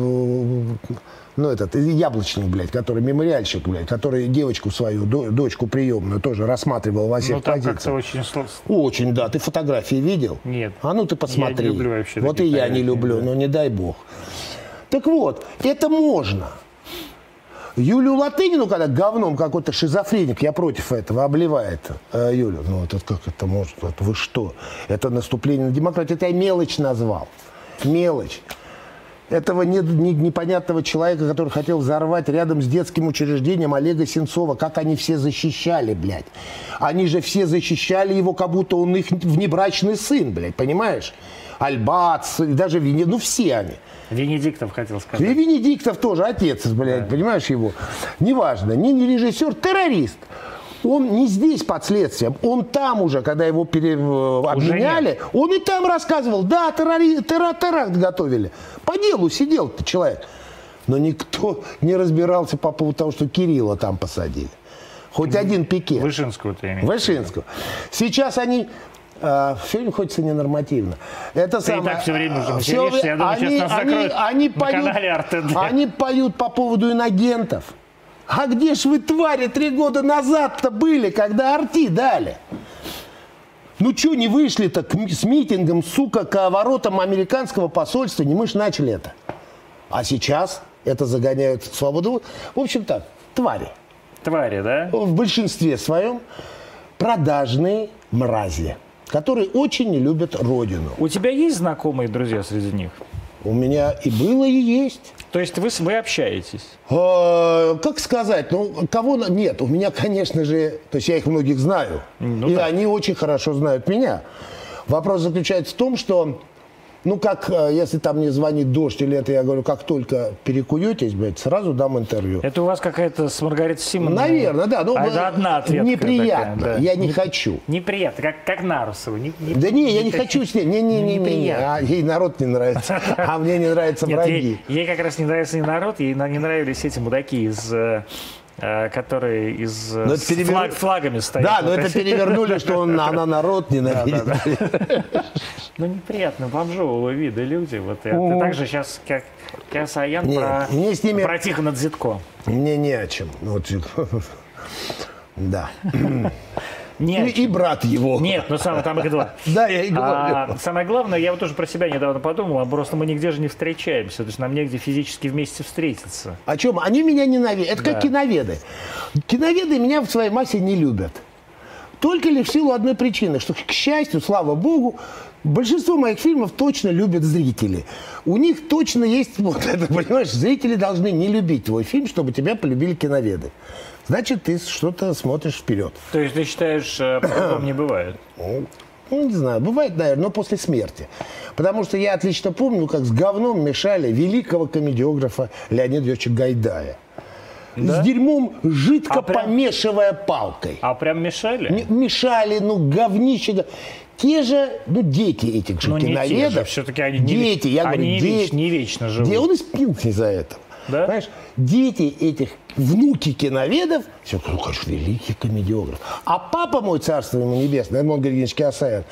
ну, этот, яблочник, блядь, который мемориальщик, блядь, который девочку свою, до- дочку приемную тоже рассматривал во всех Ну там позициях. очень сло- Очень, да. Ты фотографии видел? Нет. А ну ты посмотри. Я не люблю вообще Вот и я не люблю, да. но не дай бог. Так вот, это можно. Юлию Латынину, когда говном какой-то шизофреник, я против этого, обливает э, Юлю. Ну, это как это может? Это вы что? Это наступление на демократию. Это я мелочь назвал. Мелочь. Этого не- не- непонятного человека, который хотел взорвать рядом с детским учреждением Олега Сенцова. Как они все защищали, блядь. Они же все защищали его, как будто он их внебрачный сын, блядь, понимаешь? Альбац, даже Вене... Ну, все они. Венедиктов хотел И сказать. Венедиктов тоже, отец, блядь, понимаешь его? Неважно, не, режиссер, террорист. Он не здесь под следствием, он там уже, когда его пере- э, обменяли, он и там рассказывал, да, террори... терра- теракт готовили. По делу сидел человек. Но никто не разбирался по поводу того, что Кирилла там посадили. Хоть один пике. Вышинского ты имеешь. в виду? Вышинского. Сейчас они... э, фильм хочется ненормативно. Это Ты и самое, так всё время уже материшься, всё я думаю, они, сейчас нас они, они поют, они поют по поводу инагентов. А где ж вы, твари, три года назад-то были, когда арти дали? Ну что не вышли-то с митингом, сука, к воротам американского посольства? Не мы ж начали это. А сейчас это загоняют в свободу. В общем так, твари Твари, да? в большинстве своем продажные мрази, которые очень не любят родину. У тебя есть знакомые друзья среди них? У меня и было, и есть. То есть вы, с- вы общаетесь? Э, Как сказать, ну, кого... Нет, у меня, конечно же, то есть я их многих знаю, Ну и да. они очень хорошо знают меня. Вопрос заключается в том, что, ну, как, э, если там мне звонит дождь или это, я говорю, как только перекуетесь, блядь, сразу дам интервью. Это у вас какая-то с Маргаритой Симоновой? Наверное, да. Ну, А э, это одна ответка Неприятно, такая, да. я не Не- хочу. Неприятно, как, как Нарусову. Не- не- Да не, я не хочу с ней. Не, не, не, не, не. А, ей народ не нравится, а мне не нравятся враги. ей, ей как раз не нравится не народ, ей не нравились эти мудаки из... э, которые из э, Но это с перевер- флаг- флагами стоят. Да, но это эти. перевернули, что он, она народ ненавидит. Ну, неприятно, бомжового вида люди. Вот, ты также сейчас, как Киасаян, Нет, про, мне с ними- про Тихона Дзитко. Мне не о чем. Вот, да. Нет, И, и брат его. нет, ну самое там их два. Да, я и говорю. А, самое главное, я вот тоже про себя недавно подумал, а просто мы нигде же не встречаемся, то есть нам негде физически вместе встретиться. О чем? Они меня ненавидят. Это как киноведы. Киноведы меня в своей массе не любят. Только лишь в силу одной причины, что, к счастью, слава богу, большинство моих фильмов точно любят зрители. У них точно есть, вот это, понимаешь, зрители должны не любить твой фильм, чтобы тебя полюбили киноведы. Значит, ты что-то смотришь вперед. То есть ты считаешь, э, по-другому не бывает? Ну, не знаю, бывает, наверное, но после смерти. Потому что я отлично помню, как с говном мешали великого комедиографа Леонида Ильича Гайдая. Да? С дерьмом жидко А прям- помешивая палкой. А прям мешали? М- Мешали, ну, говнище. Те же, ну, дети этих же Ну, те же, киноведов. все-таки они не, дети, я они говорю, не, дети. веч- не вечно живут. Где он и спился из-за этого. Да? Понимаешь, дети этих, внуки киноведов, все, ну, конечно, великий комедиограф. А папа мой, царство ему небесное, Эдмон Григорьевич Киосаян,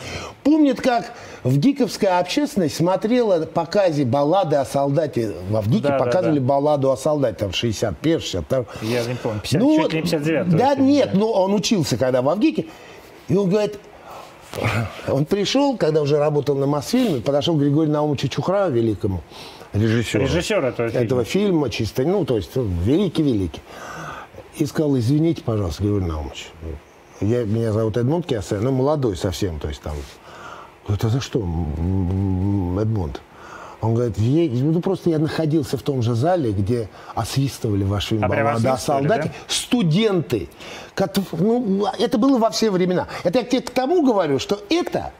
помнит, как в Гиковская общественность смотрела показе баллады о солдате. Во ВГИКе Да, да, показывали да. балладу о солдате, там 61 62 Я не помню, 50, ну, чуть ли не 59 Да нет, ну он учился когда в Авгике, и он говорит, он пришел, когда уже работал на Мосфильме, подошел к Григорию Наумовичу Чухра, великому режиссеру, Режиссер этого фильма. этого фильма, чисто, ну, то есть великий-великий. И сказал, извините, пожалуйста, Григорий Наумович, я, меня зовут Эдмунд Киосаян, ну, молодой совсем, то есть там. А за что, м, Эдмунд? Он говорит, «Я- ну просто я находился в том же зале, где освистывали ваш фильм А прям «Баллада о освистывали, солдате». да? Студенты. Ну, это было во все времена. Это я тебе к тому говорю, что это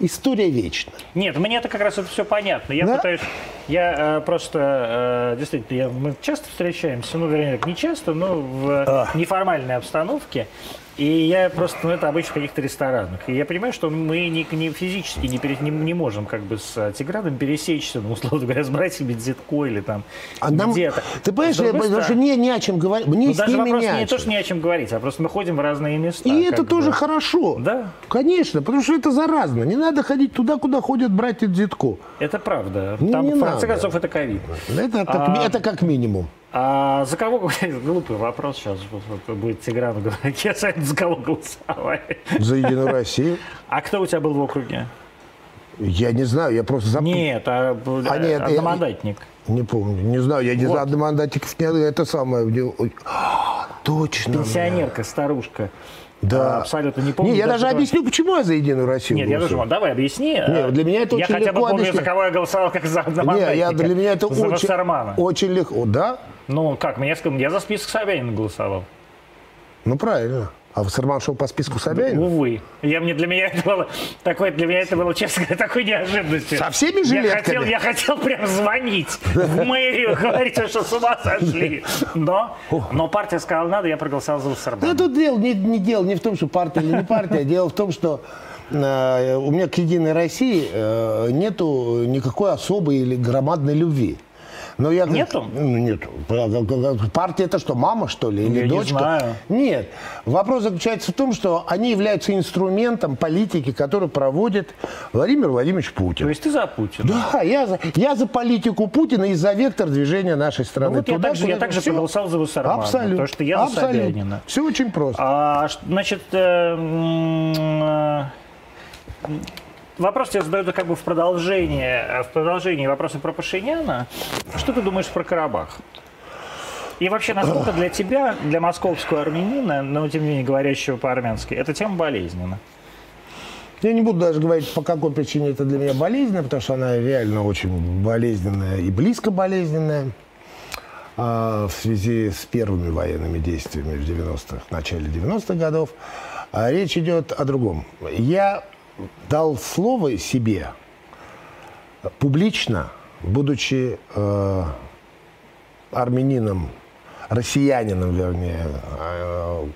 история вечна. Нет, мне это как раз это все понятно. Я Да? пытаюсь, я э, просто, э, действительно, я- мы часто встречаемся, ну, вернее, не часто, но в неформальной обстановке. И я просто, ну, это обычно в каких-то ресторанах. И я понимаю, что мы не, не физически не, пере- не, не можем как бы с Тиграном пересечься, ну, условно говоря, с братьями Дзитко или там А нам- где-то. Ты понимаешь, я, потому что стороны, не, не о чем говорить. Мне ну, с даже ними вопрос не не то, что не о чем говорить, а просто мы ходим в разные места. И это бы. тоже хорошо. Да. Конечно, потому что это заразно. Не надо ходить туда, куда ходят братья Дзитко. Это правда. Ну, Там, не в конце концов, это ковид. Это, так- А- это как минимум. А за кого? Глупый вопрос сейчас будет Тиграну говорить. Я знаю, за кого голосовали. За Единую Россию. А кто у тебя был в округе? Я не знаю, я просто зап... Нет, а, А, нет, я- одномандатник. Не помню, не знаю, я не Вот. знаю, одномандатиков нет, это самое. а, Точно. Пенсионерка, старушка. Да. А, абсолютно не помню. Не, я даже кто- объясню, почему я за Единую Россию Нет, я голосую. даже... Давай, объясни. Нет, для меня это я очень хотя бы легко помню, объяснить. за кого я голосовал, как за Не, одномандатника. я, для меня это за очень, Вассермана. очень легко. Да? Ну, как, мне я за список Собянина голосовал. Ну, правильно. А Вассерман шел по списку Собянина? Увы. Я, мне, для меня это было, такое, для меня это было, честно говоря, такой неожиданностью. Со всеми я жилетками? хотел, я хотел прям звонить в мэрию, говорить, что с ума сошли. Но, но партия сказала, надо, я проголосовал за Да Вассермана. тут дело не, не дело не в том, что партия или не партия, дело в том, что э, у меня к Единой России э, нету никакой особой или громадной любви. Но я как- Нету? Ну, Нету. Партия это что, мама что ли? Или Я не дочка? знаю. Нет. Вопрос заключается в том, что они являются инструментом политики, который проводит Владимир Владимирович Путин. То есть ты за Путина? Да, я за, я за политику Путина и за вектор движения нашей страны. Ну вот я Туда, также- я также Всё. проголосовал за Вассермана, Абсолютно. потому что я за Собянина. Все очень просто. А, значит, э, э, вопрос тебе задают как бы в продолжение, э, в продолжении вопроса про Пашиняна. Что ты думаешь про Карабах? И вообще, насколько для тебя, для московского армянина, но тем не менее говорящего по-армянски, эта тема болезненна? Я не буду даже говорить, по какой причине это для меня болезненно, потому что она реально очень болезненная и близко болезненная а, в связи с первыми военными действиями в 90-х, начале 90-х годов. А речь идет о другом. Я дал слово себе публично, будучи э, армянином, россиянином, вернее, э,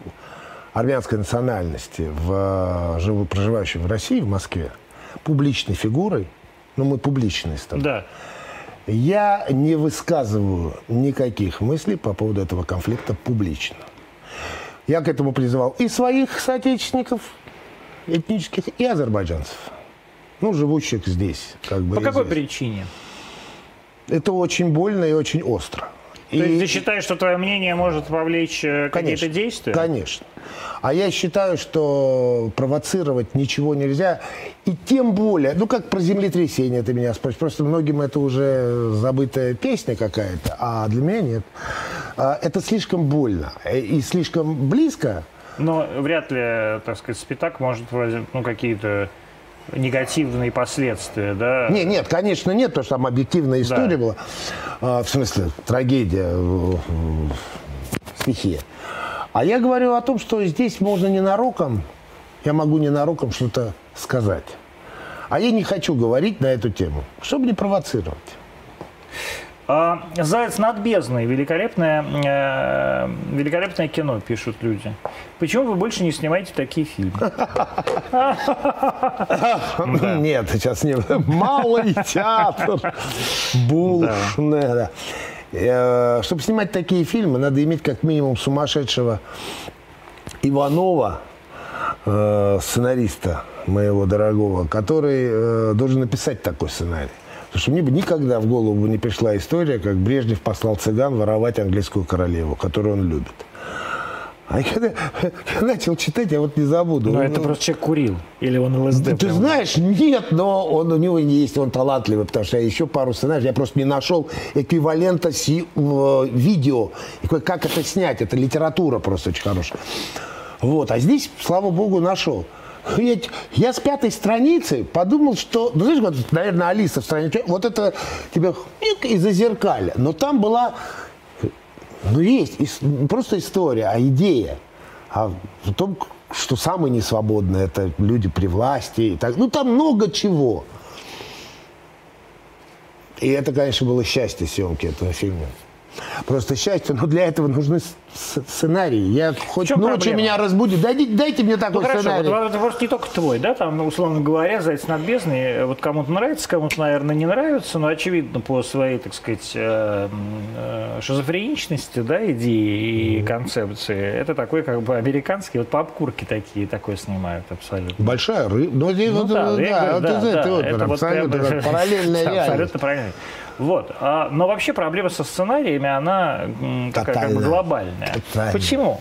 армянской национальности, в, живу, проживающим в России, в Москве, публичной фигурой, ну мы публичные с тобой, Да. я не высказываю никаких мыслей по поводу этого конфликта публично. Я к этому призывал и своих соотечественников этнических, и азербайджанцев, ну, живущих здесь. Как бы По какой здесь. причине? Это очень больно и очень остро. То есть ты считаешь, что твое мнение может повлечь э, какие-то действия? Конечно. А я считаю, что провоцировать ничего нельзя. И тем более, ну как про землетрясение ты меня спросишь, просто многим это уже забытая песня какая-то, а для меня нет. А, Это слишком больно и слишком близко. Но вряд ли, так сказать, спитак может ну, какие-то негативные последствия, да? Не, нет, конечно, нет, потому что там объективная история была. А, в смысле, трагедия, э, э, стихия. А я говорю о том, что здесь можно ненароком, я могу ненароком что-то сказать. А я не хочу говорить на эту тему, чтобы не провоцировать. А, «Заяц над бездной» великолепное, э, великолепное кино, пишут люди. Почему вы больше не снимаете такие фильмы? Нет, сейчас не. Малый театр. Булшне. Э, чтобы снимать такие фильмы, надо иметь как минимум сумасшедшего Иванова, э, сценариста моего дорогого, который должен написать такой сценарий. Потому что мне бы никогда в голову не пришла история, как Брежнев послал цыган воровать английскую королеву, которую он любит. А когда я начал читать, я вот не забуду. Но он, это просто человек курил. Или он ЛСД? Ты прям? знаешь, нет, но он, у него есть, он талантливый, потому что я еще пару сценариев, я просто не нашел эквивалента си, в, видео. И как это снять? Это литература просто очень хорошая. Вот, а здесь, слава богу, нашел. Я, я с пятой страницы подумал, что, ну знаешь, вот, наверное, Алиса в стране, вот это тебе из-за зеркаля. Но там была ну, есть просто история, а идея. А в том, что самые несвободные, это люди при власти. И так. Ну, там много чего. И это, конечно, было счастье съемки этого фильма. Просто счастье, но для этого нужны сценарии. Я хоть ночью проблема? меня разбудит. Дайте, дайте мне такой ну, хорошо, сценарий. Вот, это просто не только твой, да, там, условно говоря, «Зайц над бездной», вот кому-то нравится, кому-то, наверное, не нравится, но, очевидно, по своей, так сказать, э, э, шизофреничности, да, идеи и mm-hmm. концепции, это такой, как бы, американский, вот по обкурке такие такое снимают абсолютно. Большая рыба. Ну, ну, да, да, да, вот да, это, да, вот, это абсолютно вот, параллельная реальность. Абсолютно правильно. Вот. А, но вообще проблема со сценариями, она такая как бы глобальная. Тотально. Почему?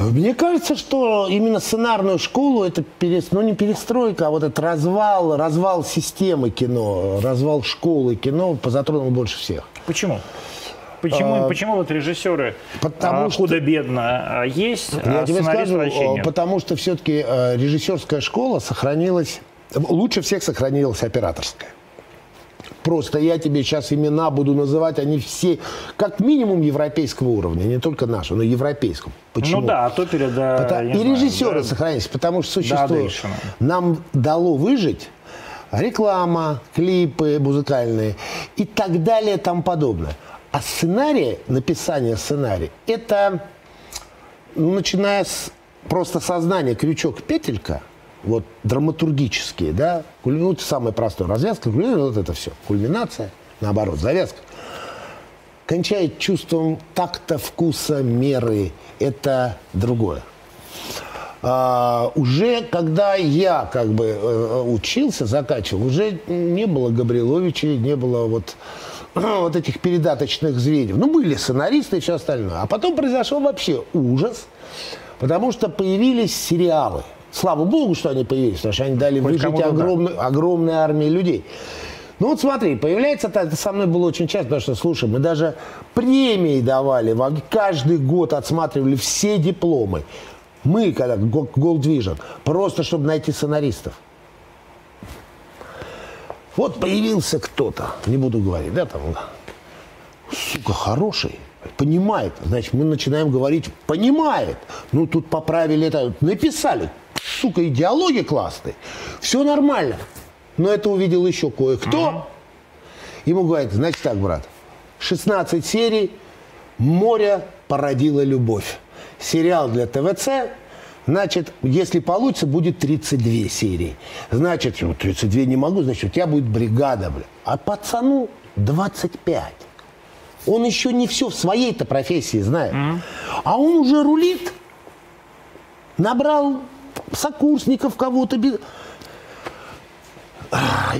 Мне кажется, что именно сценарную школу это перес, ну не перестройка, а вот этот развал, развал системы кино, развал школы кино позатронул больше всех. Почему? Почему, а, почему вот режиссеры потому а, худо-бедно а, есть, я а тебе скажу, потому что все-таки а, режиссерская школа сохранилась, лучше всех сохранилась операторская просто я тебе сейчас имена буду называть, они все как минимум европейского уровня, не только нашего, но европейского. Почему? Ну да, а то переда... Потому... И режиссеры да. сохранились, потому что существует. Да, Нам дало выжить реклама, клипы музыкальные и так далее тому подобное. А сценарий, написание сценария, это, ну, начиная с просто сознания крючок-петелька – вот драматургические, да, ну, самое простое, развязка, вот это все, кульминация, наоборот, завязка, кончает чувством такта, вкуса, меры, это другое. А, уже когда я как бы э, учился, закачивал, уже не было Габриловичей, не было вот, вот этих передаточных звеньев. Ну, были сценаристы и все остальное. А потом произошел вообще ужас, потому что появились сериалы – Слава богу, что они появились, потому что они дали Хоть выжить огромной, да. огромной армии людей. Ну вот смотри, появляется, это со мной было очень часто, потому что, слушай, мы даже премии давали, каждый год отсматривали все дипломы. Мы, когда Gold Vision, просто чтобы найти сценаристов. Вот появился кто-то, не буду говорить, да, там, сука, хороший, понимает. Значит, мы начинаем говорить, понимает. Ну, тут поправили это, написали, сука, идеология классная, все нормально. Но это увидел еще кое-кто. Угу. Ему говорит, значит так, брат, 16 серий, море породило любовь. Сериал для ТВЦ, значит, если получится, будет 32 серии. Значит, ну, 32 не могу, значит, у тебя будет бригада, бля. А пацану 25. Он еще не все в своей-то профессии знает. Mm. А он уже рулит. Набрал сокурсников кого-то.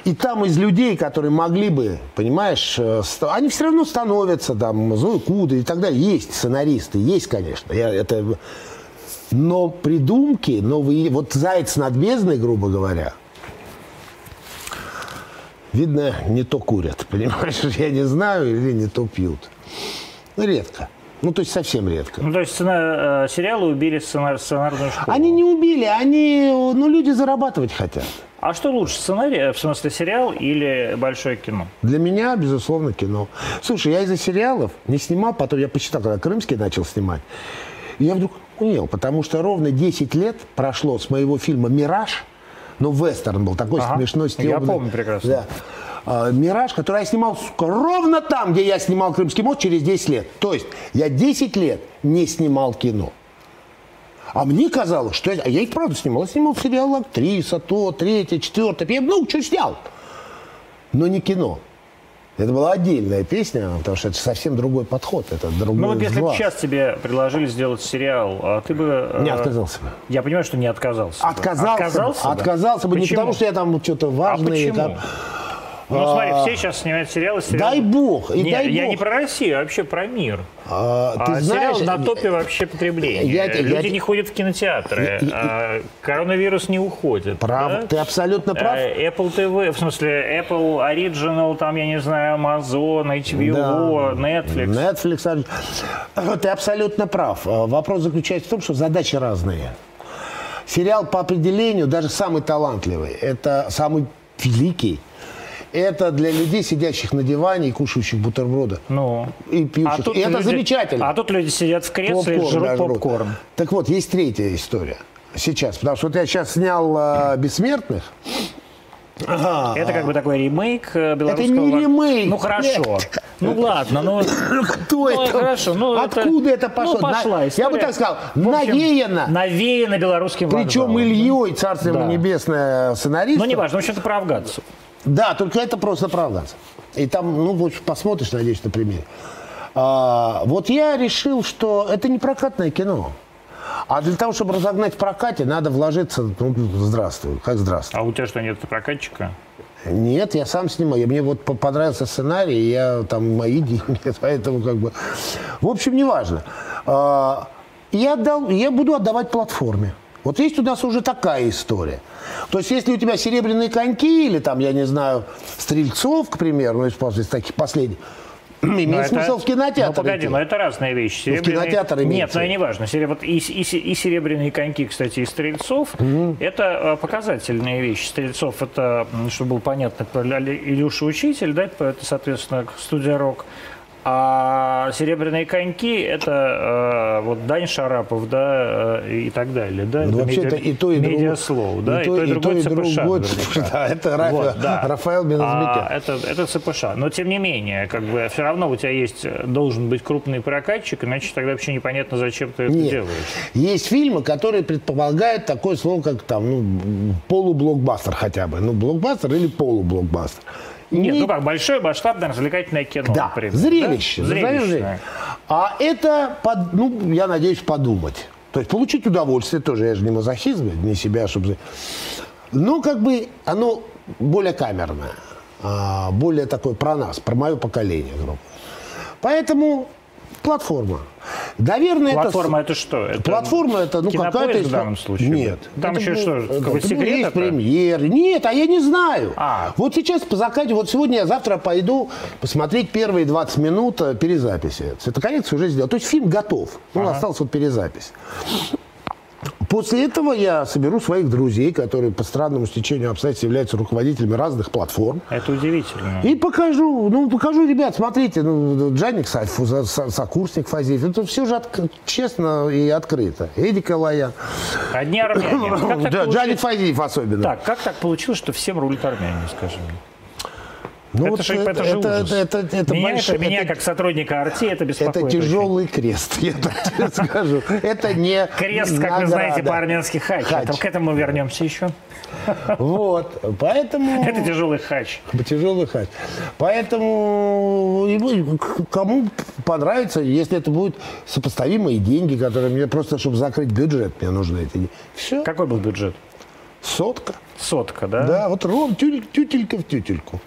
И там из людей, которые могли бы, понимаешь, э, они все равно становятся, там, Зои Куда и так далее. Есть сценаристы, есть, конечно. Я, это... Но придумки, новые, вот «Заяц над бездной», грубо говоря, видно, не то курят, понимаешь, я не знаю, или не то пьют. Ну, редко. Ну, то есть совсем редко. Ну, то есть сцена, э, сериалы убили сценар, сценарную школу? Они не убили, они, ну, люди зарабатывать хотят. А что лучше, сценарий, э, в смысле сериал или большое кино? Для меня, безусловно, кино. Слушай, я из-за сериалов не снимал, потом я посчитал, когда Крымский начал снимать, и я вдруг понял, потому что ровно 10 лет прошло с моего фильма «Мираж», ну, вестерн был такой ага. смешной, стебный. Я помню прекрасно. Да. А, «Мираж», который я снимал сука, ровно там, где я снимал «Крымский мост» через 10 лет. То есть я 10 лет не снимал кино. А мне казалось, что я, а я их правда снимал. Я снимал сериал «Актриса», то, третье, четвертое. Я много чего снял. Но не кино. Это была отдельная песня, потому что это совсем другой подход. Это другой Ну вот если бы сейчас тебе предложили сделать сериал, а ты бы... Не э, отказался бы. Я понимаю, что не отказался. бы. Отказался, Отказался бы, отказался бы не потому, что я там что-то А важное. почему? там- Ну смотри, А, все сейчас снимают сериалы. сериалы- Дай бог, и Не, дай я бог. не про Россию, а вообще про мир. А, А ты знаешь, сериал на топе вообще потребления. я- Люди я- не ходят в кинотеатры. Я- а коронавирус не уходит. прав, да? ты абсолютно прав. Э, Apple TV, в смысле Apple Original, там, я не знаю, Amazon, HBO, Netflix. Netflix. а, Ты абсолютно прав. А, Вопрос заключается в том, что задачи разные. Сериал по определению, даже самый талантливый, это самый великий. Это для людей, сидящих на диване и кушающих бутерброды. Ну, И пьющих. и это люди- замечательно. А тут люди сидят в кресле и Попкорн жрут даже жрут. попкорн. Так вот, есть третья история сейчас. Потому что вот я сейчас снял а, «Бессмертных». Ага. Это как бы такой ремейк э, белорусского... не ремейк. Ну хорошо. Ну ладно, ну... Кто Ну, это? хорошо, ну, это- Откуда это, пошло? Ну, пошла На- история. Я бы так сказал, В общем, навеяно. Навеяно белорусским Причем вокзалом. Ильей, царство Да. небесное, сценарист. Ну, неважно, в общем, это про афганцев. Да, только это просто оправдаться. И там, ну, в общем, посмотришь, надеюсь, на примере. А, вот я решил, что это не прокатное кино. А для того, чтобы разогнать в прокате, надо вложиться, ну, здравствуй, как здравствуй. А у тебя что, нет прокатчика? Нет, я сам снимаю. Мне вот по- понравился сценарий, я там мои деньги, поэтому как бы... В общем, неважно. А, Я, отдал, я буду отдавать платформе. Вот есть у нас уже такая история. То есть, если у тебя серебряные коньки или там, я не знаю, стрельцов, к примеру, ну, из таких последних, имеет Ну, это- смысл в кинотеатр Ну, погоди, идти. но это разные вещи. Ну, в кинотеатр имеется Нет, ну, в и не важно. Вот И, и, и серебряные коньки, кстати, и стрельцов, это э, показательные вещи. Стрельцов, это, чтобы было понятно, это Илюша Учитель, да, это, соответственно, студия «Рок». А серебряные коньки это э, вот Дань Шарапов, да, э, и так далее, да. Ну, это вообще медиа- это и то, и другое. медиаслоу, да, и, то, и другое ЦПШ. другое. наверняка. Да, это Ра- Вот, да. Рафаэл Беназбекян. А, это, это ЦПШ. Но тем не менее, как бы все равно у тебя есть э, должен быть крупный прокатчик, иначе тогда вообще непонятно, зачем ты это Нет. делаешь. Есть фильмы, которые предполагают такое слово, как там, ну, полублокбастер хотя бы. Ну, блокбастер или полублокбастер. Нет, Не- ну как, большое масштабное развлекательное кино, да, например. зрелище. да? Зрелищное. зрелище. А это, под- ну, я надеюсь, подумать. То есть получить удовольствие тоже, я же не мазохист, не себя, чтобы... Но как бы оно более камерное, а, более такое про нас, про мое поколение, грубо. Поэтому платформа. Наверное, Платформа это... это что? Это Платформа это, ну, какая-то... в данном случае? Нет. Там Это еще был- что, это- какой это секрет есть это? премьеры. Нет, а я не знаю. А. Вот сейчас по закате, вот сегодня я завтра пойду посмотреть первые 20 минут э, перезаписи. Цветокоррекцию уже сделал. То есть фильм готов. Ну, осталась вот перезапись. После этого я соберу своих друзей, которые по странному стечению обстоятельств являются руководителями разных платформ. Это удивительно. И покажу, ну, покажу, ребят, смотрите, ну, Джаник Сайфу, сокурсник Фазиев, это все же отк- честно и открыто. Эдика Лоян. Одни армяне. Джаник Фазиев особенно. Так, как так получилось, что всем рулит армяне, скажи мне? Ну, это, вот же, это, же это, ужас. это, это, это меня, большой- это- меня это- как сотрудника Арти, это беспокоит. это очень. тяжелый крест, я так тебе скажу. Это не Крест, как вы знаете, по-армянски хач. Хач. А то К этому вернемся еще. Вот, поэтому... Это тяжелый хач. Тяжелый хач. Поэтому кому понравится, если это будут сопоставимые деньги, которые мне просто, чтобы закрыть бюджет, мне нужны эти деньги. Все, Какой был бюджет? сотка. Сотка, да? Да, вот тюль- тютелька в тютельку.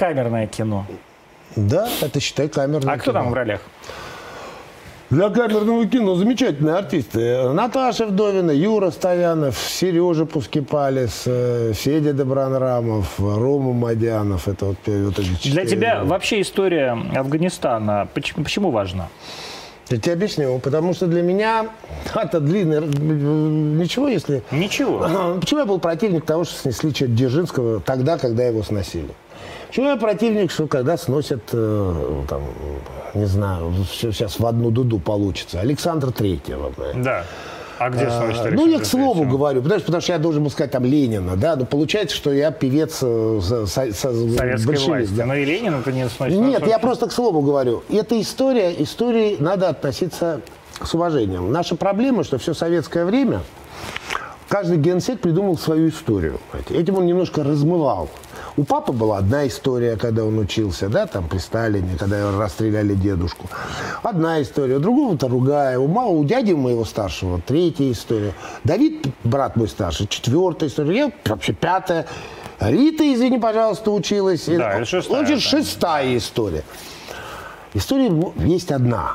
Камерное кино. Да, это считай камерное А кто кино. там в ролях? Для камерного кино замечательные артисты. Наташа Вдовина, Юра Стоянов, Сережа Пускипалис, э, Федя Добронрамов, Рома Мадянов. Это вот, э, вот эти Для тебя вообще история Афганистана почему, почему важна? Я тебе объясню. Потому что для меня это длинный... Ничего, если... Ничего. Почему я был противник того, что снесли Дзержинского тогда, когда его сносили? Почему я противник, что когда сносят, э, там, не знаю, всё сейчас в одну дуду получится, Александра Третьего? Да. А где сносит Ну, я к слову Третьего? говорю, потому, потому что я должен был сказать там Ленина, да, но получается, что я певец э, со- со- со- Советской власти. да. Ну и Ленин это не сносит. Нет, Ну, я просто к слову говорю. Эта история, истории надо относиться с уважением. Наша проблема, что все советское время каждый генсек придумал свою историю. Этим он немножко размывал. У папы была одна история, когда он учился, да, там при Сталине, когда расстреляли дедушку. Одна история, у другого-то другая. У, мама, у дяди моего старшего третья история. Давид, брат мой старший, четвертая история. Я вообще пятая. Рита, извини, пожалуйста, училась. Да, это шестая, Очень шестая история. История есть одна.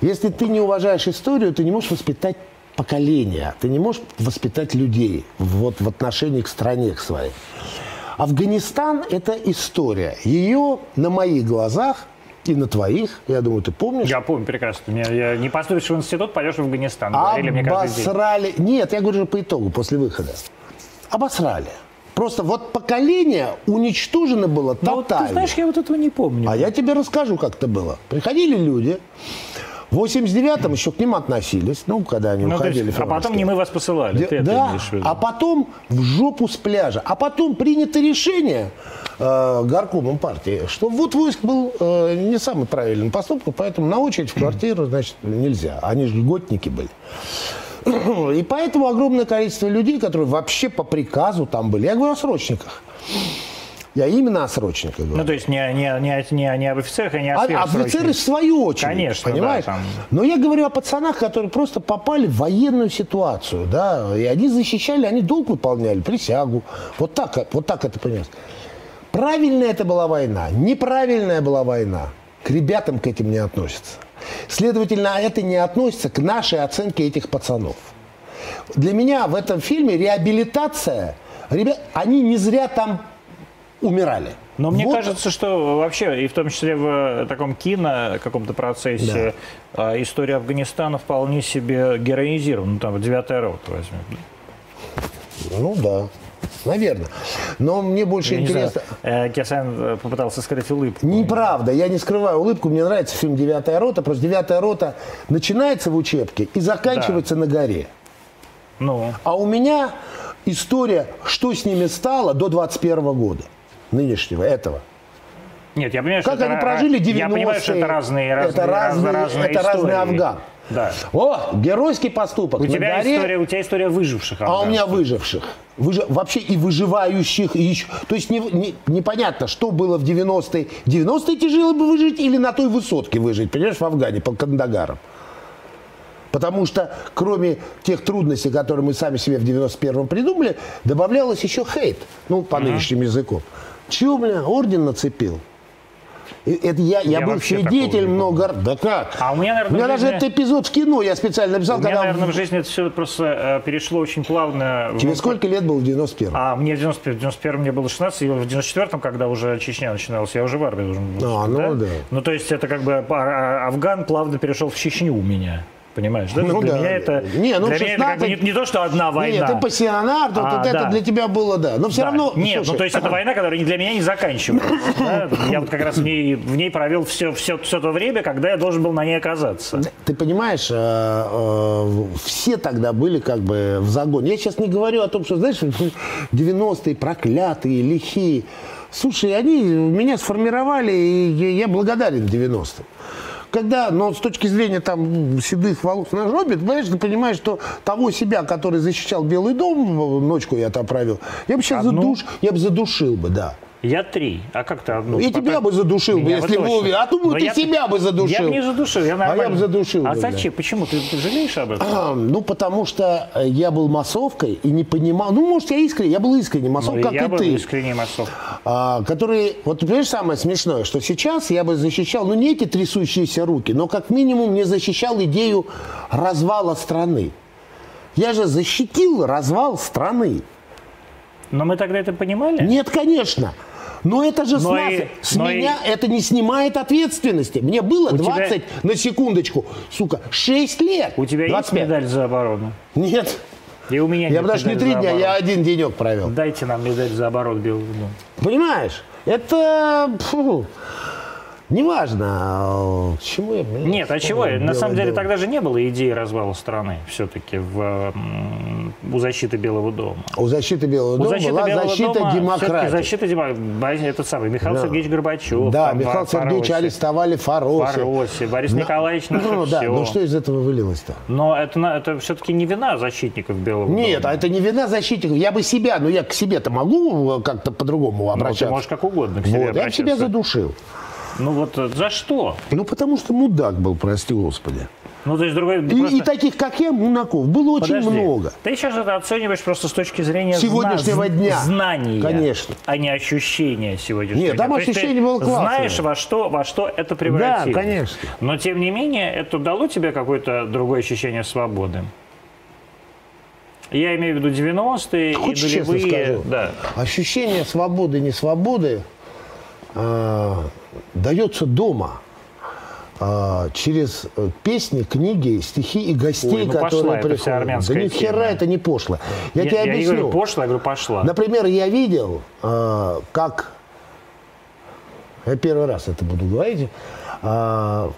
Если ты не уважаешь историю, ты не можешь воспитать поколение, ты не можешь воспитать людей вот в отношении к стране к своей. Афганистан – это история. Ее на моих глазах и на твоих, я думаю, ты помнишь, Я помню прекрасно. Меня, я не поступишь в институт, пойдешь в Афганистан. Говорили мне обосрали. Нет, я говорю по итогу, после выхода. Обосрали. Просто вот поколение уничтожено было Ну, вот тотально. ты знаешь, я вот этого не помню. А я тебе расскажу, как это было. Приходили люди, в 89-м еще к ним относились, ну, когда они Ну, уходили есть, а потом не мы вас посылали. Ты это да, а потом в жопу с пляжа. А потом принято решение э, горкомом партии, что вот войск был э, не самый правильный поступок, поэтому на очередь в квартиру, значит, нельзя. Они же льготники были. И поэтому огромное количество людей, которые вообще по приказу там были. Я говорю о срочниках. Я именно о срочниках говорю. Ну, то есть не, не, не, не, не об офицерах и не о А, офицеры в свою очередь, Конечно, понимаешь? да, там. Но я говорю о пацанах, которые просто попали в военную ситуацию, да, и они защищали, они долг выполняли, присягу. Вот так, вот так это понимаешь. Правильная это была война, неправильная была война. К ребятам к этим не относятся. Следовательно, это не относится к нашей оценке этих пацанов. Для меня в этом фильме реабилитация, ребят, они не зря там умирали. Но мне Вот кажется, что вообще, и в том числе в таком кино каком-то процессе, а, история Афганистана вполне себе героизирована. Ну, там, девятая рота возьмем. Ну да, наверное. Но мне больше Я не знаю, интересно... э, Кирсан э, попытался скрыть улыбку. Неправда, я не скрываю улыбку, мне нравится фильм «Девятая рота», просто «Девятая рота» начинается в учебке и заканчивается на горе. Ну, А у меня история, что с ними стало до 21 года, нынешнего, этого. нет, я понимаю, Как что они это, прожили 90-е. Я понимаю, что это разные, разные, это разные, разные это разный истории. Афган. Да. О, геройский поступок. У на тебя, горе, история, у тебя история выживших. а у меня афганцев. выживших. Выжи- Вообще и выживающих. И еще... То есть не- не- непонятно, что было в 90-е. В 90-е тяжело бы выжить или на той высотке выжить, понимаешь, в Афгане, под Кандагаром. Потому что кроме тех трудностей, которые мы сами себе в 91-м придумали, добавлялось еще хейт, ну, по нынешним языкам. Чего, бля, орден нацепил? Это я, я, Я был свидетель много. Да как? А у меня, наверное, у меня в даже жизни- этот эпизод в кино я специально написал, У меня, когда... наверное, в жизни это все просто э, перешло очень плавно. в- Тебе сколько лет было в 91-м? А мне в 91 в 91 мне было 16, и в 94-м, когда уже Чечня начиналась, я уже в армии должен был. А, ну да. Ну, то есть это как бы а, а, Афган плавно перешел в Чечню у меня. Понимаешь, да? Ну для да. меня это, Не, ну, для меня это как бы 16 не, не то, что одна война. Нет, ты пассионар, А, вот это да. для тебя было, да. Но все Да. равно... Нет, слушай, ну то есть это война, которая для меня не заканчивается. да. Я вот как раз в ней, в ней провел все, все, все то время, когда я должен был на ней оказаться. Ты понимаешь, э, э, все тогда были как бы в загоне. Я сейчас не говорю о том, что, знаешь, 90-е проклятые, лихие. Слушай, они меня сформировали, и я благодарен 90-м. Когда, но с точки зрения там седых волос на жопе, ты понимаешь, ты понимаешь, что того себя, который защищал Белый дом, ночку я провел, я бы сейчас Одну? задуш, я бы задушил бы, да. Я три. А как ты одну? И тебя бы задушил бы, Меня если бы увидел. А думаю, Но ты я- себя бы задушил. Я бы не задушил, я А я нормально. бы задушил А бы, да. зачем? Почему? Ты, ты жалеешь об этом? А, Ну, потому что я был массовкой и не понимал. Ну, может, я искренне, я был искренне массов, Ну, и как я и был ты. искренний массов. А, который, вот понимаешь, самое смешное, что сейчас я бы защищал, ну, не эти трясущиеся руки, но как минимум не защищал идею развала страны. Я же защитил развал страны. Но мы тогда это понимали? Нет, конечно. Но это же с, Но нас, и- с но и- меня это не снимает ответственности. Мне было У тебя- 20, на секундочку, сука, 6 лет. У тебя есть 25. медаль за оборону? Нет. И у меня Я бы даже не три дня, оборону. я один денек провел. Дайте нам медаль за оборот Белого дома. Понимаешь? Это... фу. Неважно, а, к чему я... Нет, а чего? На самом деле тогда же не было идеи развала страны все-таки в, у защиты Белого дома. У защиты Белого у дома защиты была Белого защита дома демократии. Защита демократии. Этот самый Михаил да. Сергеевич Горбачев. Да, Михаил Сергеевич арестовали Фароси. Фароси, Борис да. Николаевич на ну, да, ну что из этого вылилось-то? Но это, это все-таки не вина защитников Белого Нет, дома. а это не вина защитников. Я бы себя, ну я к себе-то могу как-то по-другому обращаться. Ну, ты можешь как угодно к себе вот, Я себя задушил. Ну вот э, за что? Ну потому что мудак был, прости господи. Ну, то есть другой... И, просто... и таких, как я, мунаков, было очень Подожди. много. Ты сейчас это оцениваешь просто с точки зрения сегодняшнего зна... дня. знания, Конечно. а не ощущения сегодняшнего Нет, дня. там ощущение было классное. Знаешь, во что, во что это превратилось. Да, конечно. Но, тем не менее, это дало тебе какое-то другое ощущение свободы? Я имею в виду 90-е Хочешь и нулевые. Да. Ощущение свободы, не свободы э, дается дома э, через песни, книги, стихи и гостей, Ой, ну которые пошла, приходят. да ни хера это не пошло. Я, я тебе я объясню. говорю, пошло, я говорю, пошла. Например, я видел, э, как... Я первый раз это буду говорить. Э,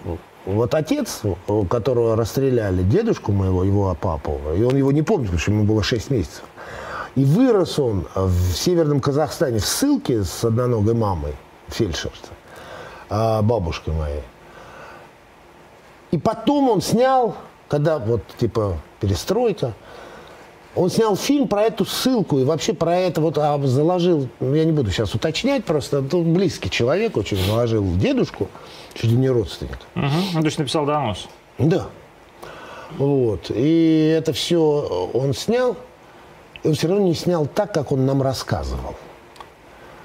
вот отец, которого расстреляли, дедушку моего, его папу, и он его не помнит, потому что ему было 6 месяцев. И вырос он в Северном Казахстане в ссылке с одноногой мамой, фельдшерца, а, бабушкой моей. И потом он снял, когда вот типа перестройка, он снял фильм про эту ссылку и вообще про это вот а, заложил, ну, я не буду сейчас уточнять, просто тут близкий человек очень заложил дедушку, чуть ли не родственник. Угу. Ну, то есть написал донос. Да. Вот. И это все он снял, и он все равно не снял так, как он нам рассказывал.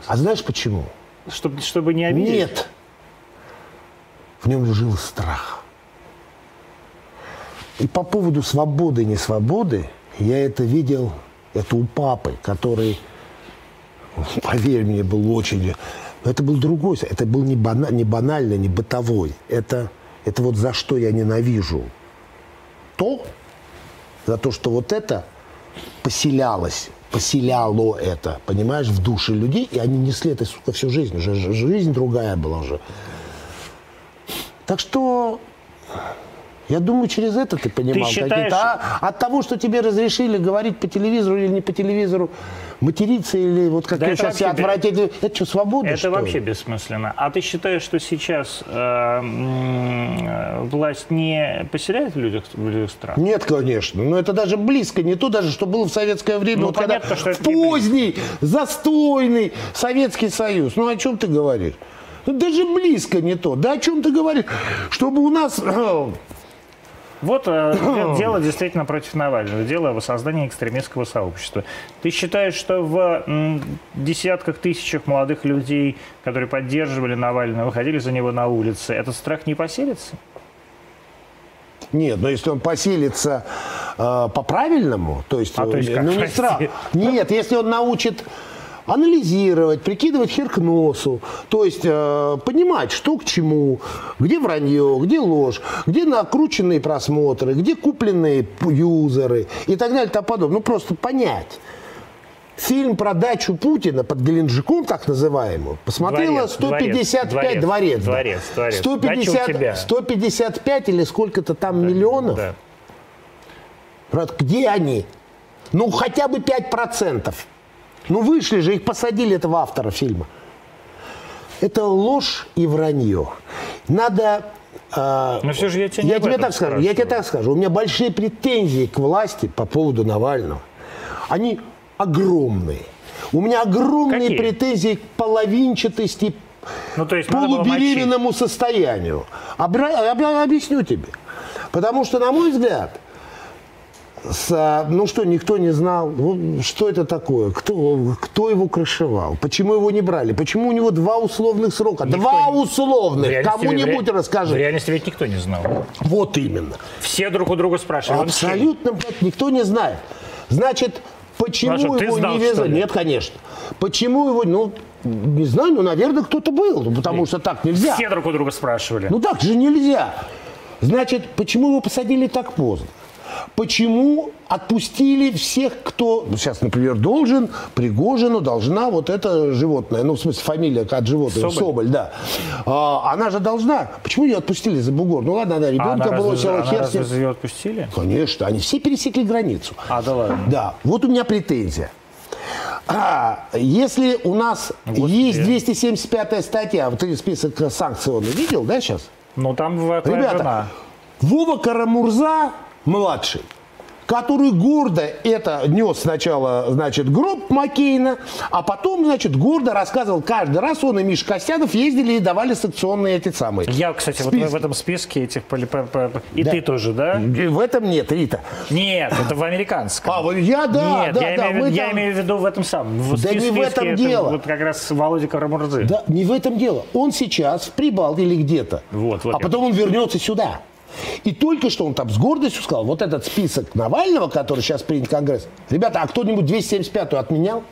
А знаешь почему? Чтобы, чтобы не обидеть? Нет. В нем жил страх. И по поводу свободы и несвободы я это видел, это у папы, который, поверь мне, был очень... Это был другой, это был не, бана, не банальный, не бытовой. Это, это вот за что я ненавижу. То, за то, что вот это поселялось, поселяло это, понимаешь, в души людей, и они несли это, сука, всю жизнь. Уже, жизнь другая была уже. Так что я думаю, через это ты понимал. Ты считаешь... а от того, что тебе разрешили говорить по телевизору или не по телевизору, материться или вот как да я сейчас отвратительно, это что, свобода, Это что вообще ли? бессмысленно. А ты считаешь, что сейчас э, э, власть не поселяет в людях, в людях страх? Нет, конечно. Но это даже близко не то, даже что было в советское время, ну, вот понятно, когда что в поздний, застойный Советский Союз. Ну о чем ты говоришь? Ну, даже близко не то. Да о чем ты говоришь? Чтобы у нас вот э, дело действительно против Навального, дело о воссоздании экстремистского сообщества. Ты считаешь, что в десятках тысячах молодых людей, которые поддерживали Навального, выходили за него на улицы, этот страх не поселится? Нет, но если он поселится э, по-правильному, то есть, а, то есть э, ну не страх. Нет, если он научит анализировать, прикидывать хер к носу, то есть э, понимать, что к чему, где вранье, где ложь, где накрученные просмотры, где купленные юзеры и так далее и тому подобное. Ну, просто понять. Фильм про дачу Путина под Геленджиком, так называемую, посмотрела 155 дворец, дворец, дворец, дворец. 150, 155 или сколько-то там да, миллионов. Да. Где они? Ну, хотя бы 5 процентов. Ну вышли же, их посадили этого автора фильма. Это ложь и вранье. Надо... Э, Но все же я, тебе, я тебе так скажу, я тебе так скажу. У меня большие претензии к власти по поводу Навального. Они огромные. У меня огромные Какие? претензии к половинчатости, ну, то есть полубеременному состоянию. Обра... Объясню тебе. Потому что, на мой взгляд, с, а, ну что, никто не знал, ну, что это такое, кто, кто его крышевал, почему его не брали, почему у него два условных срока, никто два не... условных, кому-нибудь расскажи. В реальности ведь никто не знал. Вот именно. Все друг у друга спрашивали. Абсолютно, блядь, никто не знает. Значит, почему Маша, его знал, не везли? Нет, конечно. Почему его, ну, не знаю, ну, наверное, кто-то был, ну, потому Нет. что так нельзя. Все друг у друга спрашивали. Ну, так же нельзя. Значит, почему его посадили так поздно? Почему отпустили всех, кто ну, сейчас, например, должен, Пригожину должна вот это животное, ну, в смысле, фамилия от животного, Соболь, Соболь да. А, она же должна. Почему ее отпустили за бугор? Ну, ладно, она ребенка а бросила, разве, хер разве ее отпустили? Конечно, они все пересекли границу. А, да ладно. Да, вот у меня претензия. А, если у нас Господи. есть 275 статья, вот ты список санкционный видел, да, сейчас? Ну, там Ребята, жена. Вова Карамурза, младший, который гордо это нес сначала, значит, гроб Маккейна, а потом, значит, гордо рассказывал каждый раз, он и Миш Костянов ездили и давали санкционные эти самые. Я, кстати, Списки. вот в этом списке этих... И да. ты тоже, да? В этом нет, Рита. Нет, это в американском. А, я, да, нет, да, я, да. Имею, я там... имею в виду в этом самом. В да не в этом это дело. Вот как раз Володя Карамурзы. Да, не в этом дело. Он сейчас в Прибалте или где-то. Вот, вот. А потом он вернется сюда. И только что он там с гордостью сказал, вот этот список Навального, который сейчас принят Конгресс, ребята, а кто-нибудь 275-ю отменял?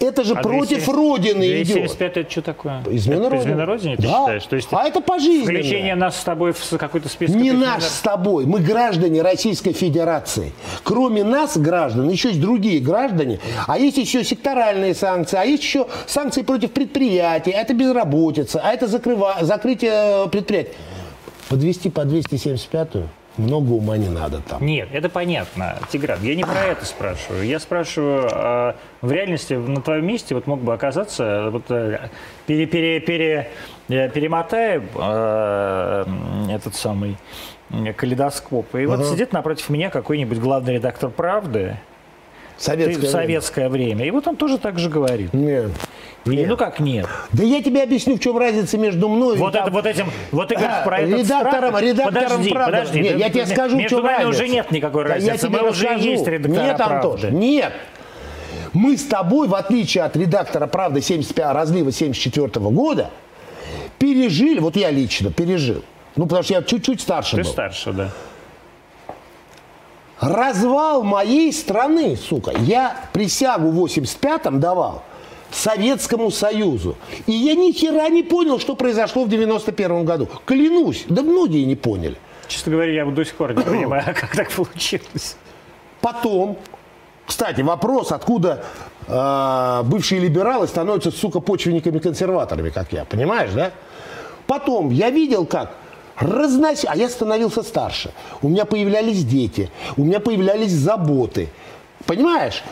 Это же а против 270, Родины 275 идет. это что такое? Измена это Родины. Измена Родине, ты да. считаешь? То есть а это пожизненно. Включение нас с тобой в какой-то список. Не наш с тобой. Мы граждане Российской Федерации. Кроме нас, граждан, еще есть другие граждане. А есть еще секторальные санкции, а есть еще санкции против предприятий. А это безработица, а это закрыва... закрытие предприятий подвести по 275-ю много ума не надо там. Нет, это понятно, Тигран. Я не про это спрашиваю. Я спрашиваю, а в реальности на твоем месте вот мог бы оказаться, вот, э, пере, пере, пере, э, перемотая э, этот самый калейдоскоп, и ага. вот сидит напротив меня какой-нибудь главный редактор «Правды», Советское, в советское время. время. И вот он тоже так же говорит. Нет. Нет. Ну как нет? Да я тебе объясню, в чем разница между мной вот и это, там... вот этим, вот ты говоришь про этот редактором, страх. редактором подожди, правды. Подожди, нет, ты, я тебе скажу, между в чем нами разница. уже нет никакой да разницы. Я тебе Мы расскажу. уже есть редактора Нет, Антош, правды. нет. Мы с тобой, в отличие от редактора «Правды» 75, разлива 74 года, пережили, вот я лично пережил, ну, потому что я чуть-чуть старше Ты был. Ты старше, да развал моей страны, сука. Я присягу в 85-м давал Советскому Союзу. И я ни хера не понял, что произошло в 91 году. Клянусь, да многие не поняли. Честно говоря, я до сих пор не понимаю, как так получилось. Потом, кстати, вопрос, откуда э, бывшие либералы становятся, сука, почвенниками-консерваторами, как я, понимаешь, да? Потом я видел, как разноси... А я становился старше. У меня появлялись дети, у меня появлялись заботы. Понимаешь?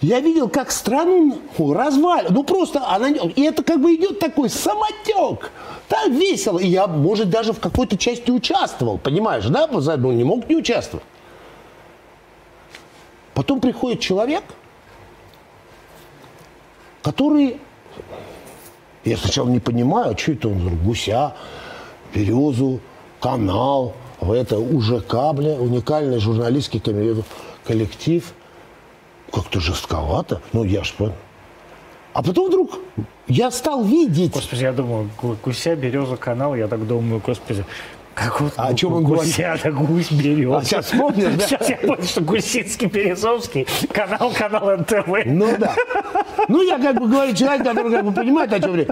Я видел, как страну развали. Ну просто она... И это как бы идет такой самотек. Так весело. И я, может, даже в какой-то части участвовал. Понимаешь, да? Ну, не мог не участвовать. Потом приходит человек, который... Я сначала не понимаю, что это он, гуся, березу, канал, это УЖК, бля, уникальный журналистский коллектив. Как-то жестковато. Ну, я ж понял. А потом вдруг я стал видеть... Господи, я думаю, гуся, береза, канал, я так думаю, господи, как вот а о чем он говорит? Гуся, гусь, береза. А сейчас вспомнишь, да? Сейчас я понял, что Гусинский, Березовский, канал, канал НТВ. Ну да. Ну я как бы говорю, человек, который как бы понимает, о чем речь.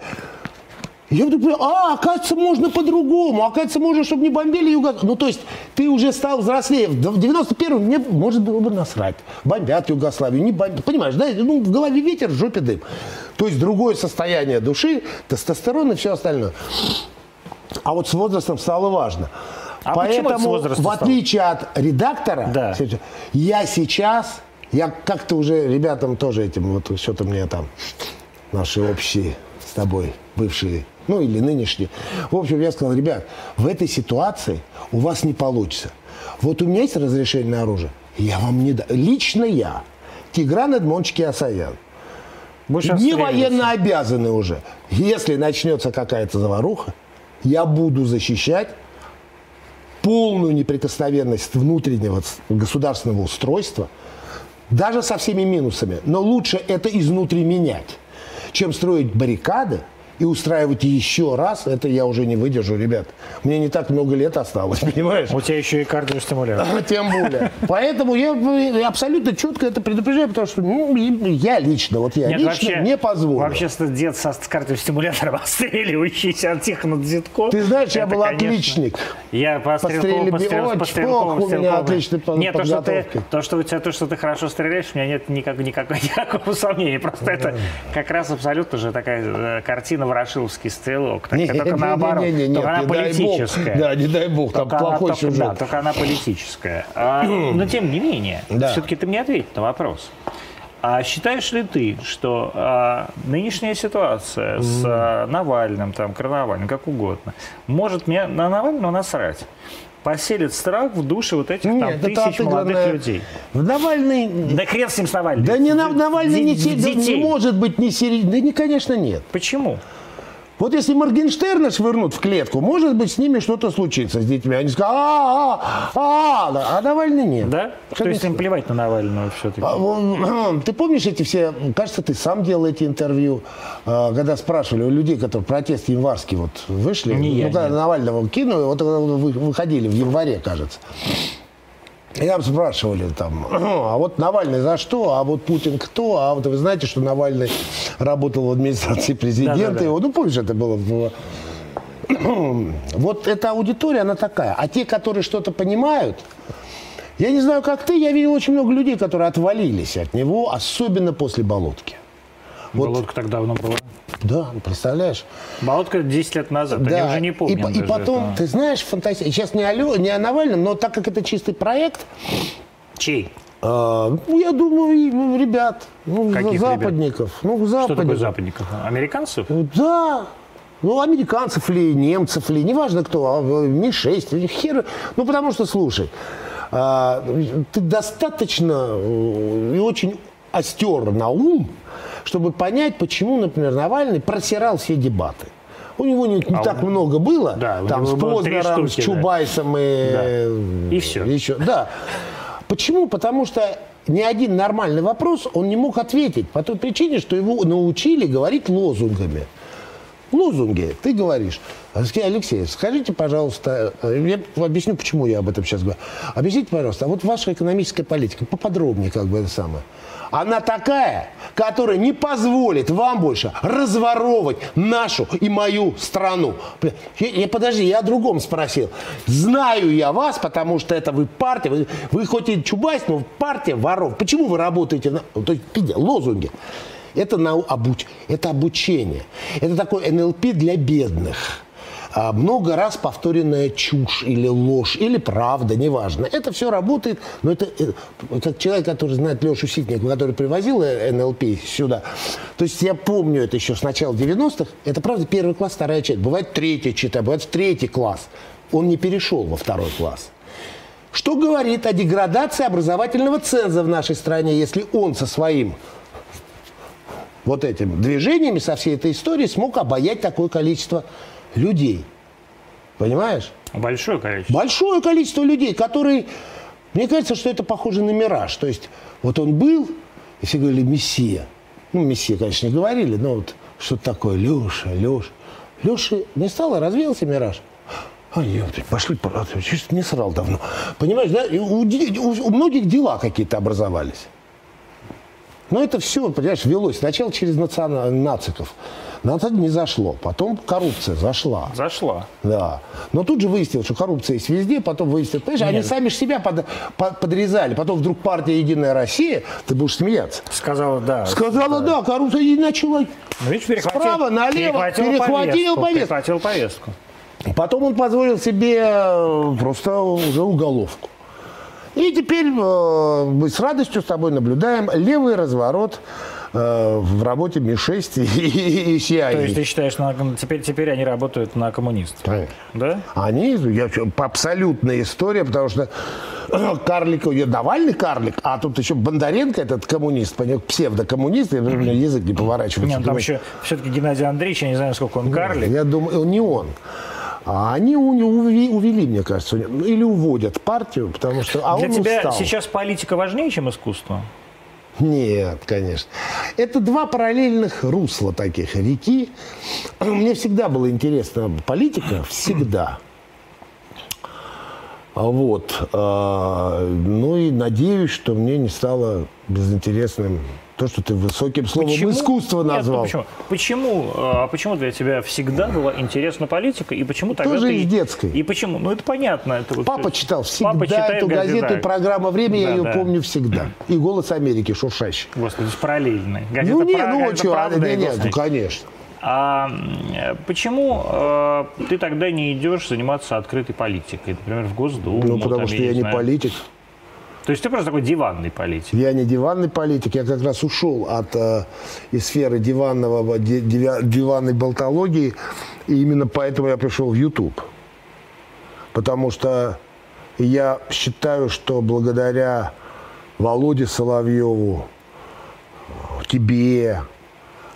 Я вдруг понял, а, оказывается, можно по-другому, оказывается, можно, чтобы не бомбили Югославию. Ну, то есть, ты уже стал взрослее. В 91-м мне, может было бы насрать. Бомбят Югославию, не бомбят. Понимаешь, да? Ну, в голове ветер, в жопе дым. То есть, другое состояние души, тестостерон и все остальное. А вот с возрастом стало важно. А Поэтому, в отличие стало? от редактора, да. я сейчас, я как-то уже ребятам тоже этим, вот что-то мне там, наши общие с тобой бывшие ну или нынешний. В общем, я сказал, ребят, в этой ситуации у вас не получится. Вот у меня есть разрешение на оружие, я вам не дам. Лично я, Тигран Эдмонович Киасаян, не военно обязаны уже. Если начнется какая-то заваруха, я буду защищать полную неприкосновенность внутреннего государственного устройства, даже со всеми минусами. Но лучше это изнутри менять, чем строить баррикады, и устраивать еще раз, это я уже не выдержу, ребят. Мне не так много лет осталось, понимаешь? У тебя еще и кардиостимулятор. Тем более. Поэтому я абсолютно четко это предупреждаю, потому что ну, я лично, вот я Нет, лично вообще, не позволю. Вообще дед со кардиостимулятором отстреливающийся от Тихона Дзитко. Ты знаешь, я был конечно, отличник. Я по стрелковому, по стрелковому, у меня отличный Нет, то что, ты, то, что у тебя то, что ты хорошо стреляешь, у меня нет никак, никакого, никакого сомнения. Просто это как раз абсолютно же такая э, картина Ворошиловский стрелок. Так, не, только не, наоборот. Не, не, не, только нет, она политическая. да, не дай бог, там только плохой она, сюжет. Да, только она политическая. А, но тем не менее, да. все-таки ты мне ответь на вопрос. А считаешь ли ты, что а, нынешняя ситуация mm. с а, Навальным, там, Карнавальным, как угодно, может мне на Навального насрать? поселит страх в душе вот этих Нет, там, тысяч молодых людей. В Навальный... Да хрен с ним с Навальным. Да не Навальный не, не может быть не серьезный. Да не, конечно, нет. Почему? Вот если Моргенштерна швырнут в клетку, может быть, с ними что-то случится, с детьми. Они скажут, а, а, а, а, а Навальный нет. Да? Что То есть им плевать на Навального все-таки? А, ты помнишь эти все, кажется, ты сам делал эти интервью, а, когда спрашивали у людей, которые протест январский вот вышли, не ну, я, когда нет. Навального кинули, вот выходили в январе, кажется. Я спрашивали там, а вот Навальный за что, а вот Путин кто, а вот вы знаете, что Навальный работал в администрации президента, да, да, да. ну помнишь, это было вот эта аудитория, она такая. А те, которые что-то понимают, я не знаю, как ты, я видел очень много людей, которые отвалились от него, особенно после болотки. Вот, Болотка так давно была. Да, представляешь? Болотка 10 лет назад, да. они уже не помнят. И, и потом, этого. ты знаешь, фантастика. Сейчас не, о, не о Навальном, но так как это чистый проект... Чей? А, ну, я думаю, ребят, ну, Каких западников. Ребят? Ну, западников. Что такое западников? Американцев? Да. Ну, американцев ли, немцев ли, неважно кто, а, Ми-6, хер. Ну, потому что, слушай, а, ты достаточно э, и очень остер на ум, чтобы понять, почему, например, Навальный просирал все дебаты. У него не, не а так он... много было, да, там с Познером, штуки, с Чубайсом да. и... Да. И все. Еще. Да. Почему? Потому что ни один нормальный вопрос он не мог ответить по той причине, что его научили говорить лозунгами. Лозунги, ты говоришь. Алексей, скажите, пожалуйста, я объясню, почему я об этом сейчас говорю. Объясните, пожалуйста, а вот ваша экономическая политика, поподробнее как бы это самое. Она такая, которая не позволит вам больше разворовывать нашу и мою страну. Я, подожди, я о другом спросил. Знаю я вас, потому что это вы партия, вы, вы хоть и Чубайс, но партия воров. Почему вы работаете на... То есть, лозунги. Это, на, обуч, это обучение. Это такой НЛП для бедных. А, много раз повторенная чушь или ложь, или правда, неважно. Это все работает, но это э, как человек, который знает Лешу Ситникова, который привозил э, НЛП сюда. То есть я помню это еще с начала 90-х. Это правда первый класс, вторая часть. Бывает третья чита, бывает третий класс. Он не перешел во второй класс. Что говорит о деградации образовательного ценза в нашей стране, если он со своим вот этим движениями, со всей этой историей смог обаять такое количество людей. Понимаешь? Большое количество. Большое количество людей, которые... Мне кажется, что это похоже на мираж. То есть вот он был, и все говорили «Мессия». Ну, «Мессия», конечно, не говорили, но вот что-то такое «Леша, Леша». Леша не стало, развеялся мираж. А, ёпты, пошли, чуть не срал давно. Понимаешь, да? У, у, у многих дела какие-то образовались. Но это все, понимаешь, велось. Сначала через национ... нациков. На это не зашло. Потом коррупция зашла. Зашла. Да. Но тут же выяснилось, что коррупция есть везде. Потом выяснилось, понимаешь, Нет. они сами же себя под, под, подрезали. Потом вдруг партия «Единая Россия», ты будешь смеяться. Сказала «да». Сказала «да», коррупция и начала ну, видишь, перехватил, справа налево перехватил, перехватил повестку. Перехватил повестку. Потом он позволил себе э, просто уже уголовку. И теперь э, мы с радостью с тобой наблюдаем левый разворот э, в работе Ми-6 и, и CIA. То есть ты считаешь, что теперь, теперь они работают на коммунистов? Конечно. Да? Они, я, абсолютная история, потому что карлик, Навальный карлик, а тут еще Бондаренко, этот коммунист, псевдокоммунист, я, язык не поворачивается. Нет, там еще все-таки Геннадий Андреевич, я не знаю, сколько он карлик. Я думаю, не он. А они увели, увели, мне кажется, или уводят партию, потому что а Для он тебя устал. сейчас политика важнее, чем искусство? Нет, конечно. Это два параллельных русла таких реки. Мне всегда было интересно политика, всегда. А Вот. А, Ну и надеюсь, что мне не стало безинтересным то, что ты высоким словом искусство Нет, ну назвал. почему? Почему, а, почему для тебя всегда была интересна политика и почему тогда Тоже ты... из детской. И почему? Ну это понятно. Это вот Папа всё- читал всегда Папа эту газету, и программа «Время», я Да, ее да. помню всегда. И «Голос Америки» шуршащий. Господи, это параллельный. Газета ну, не, «Пра- ну, что, «Правда» не, не, ну, конечно. А почему э, ты тогда не идешь заниматься открытой политикой, например, в Госдуму? Ну, потому там, что я я не знаю. политик. То есть ты просто такой диванный политик. Я не диванный политик, я как раз ушел от э, из сферы диванного, ди- дивя- диванной болтологии, и именно поэтому я пришел в YouTube. Потому что я считаю, что благодаря Володе Соловьеву, тебе,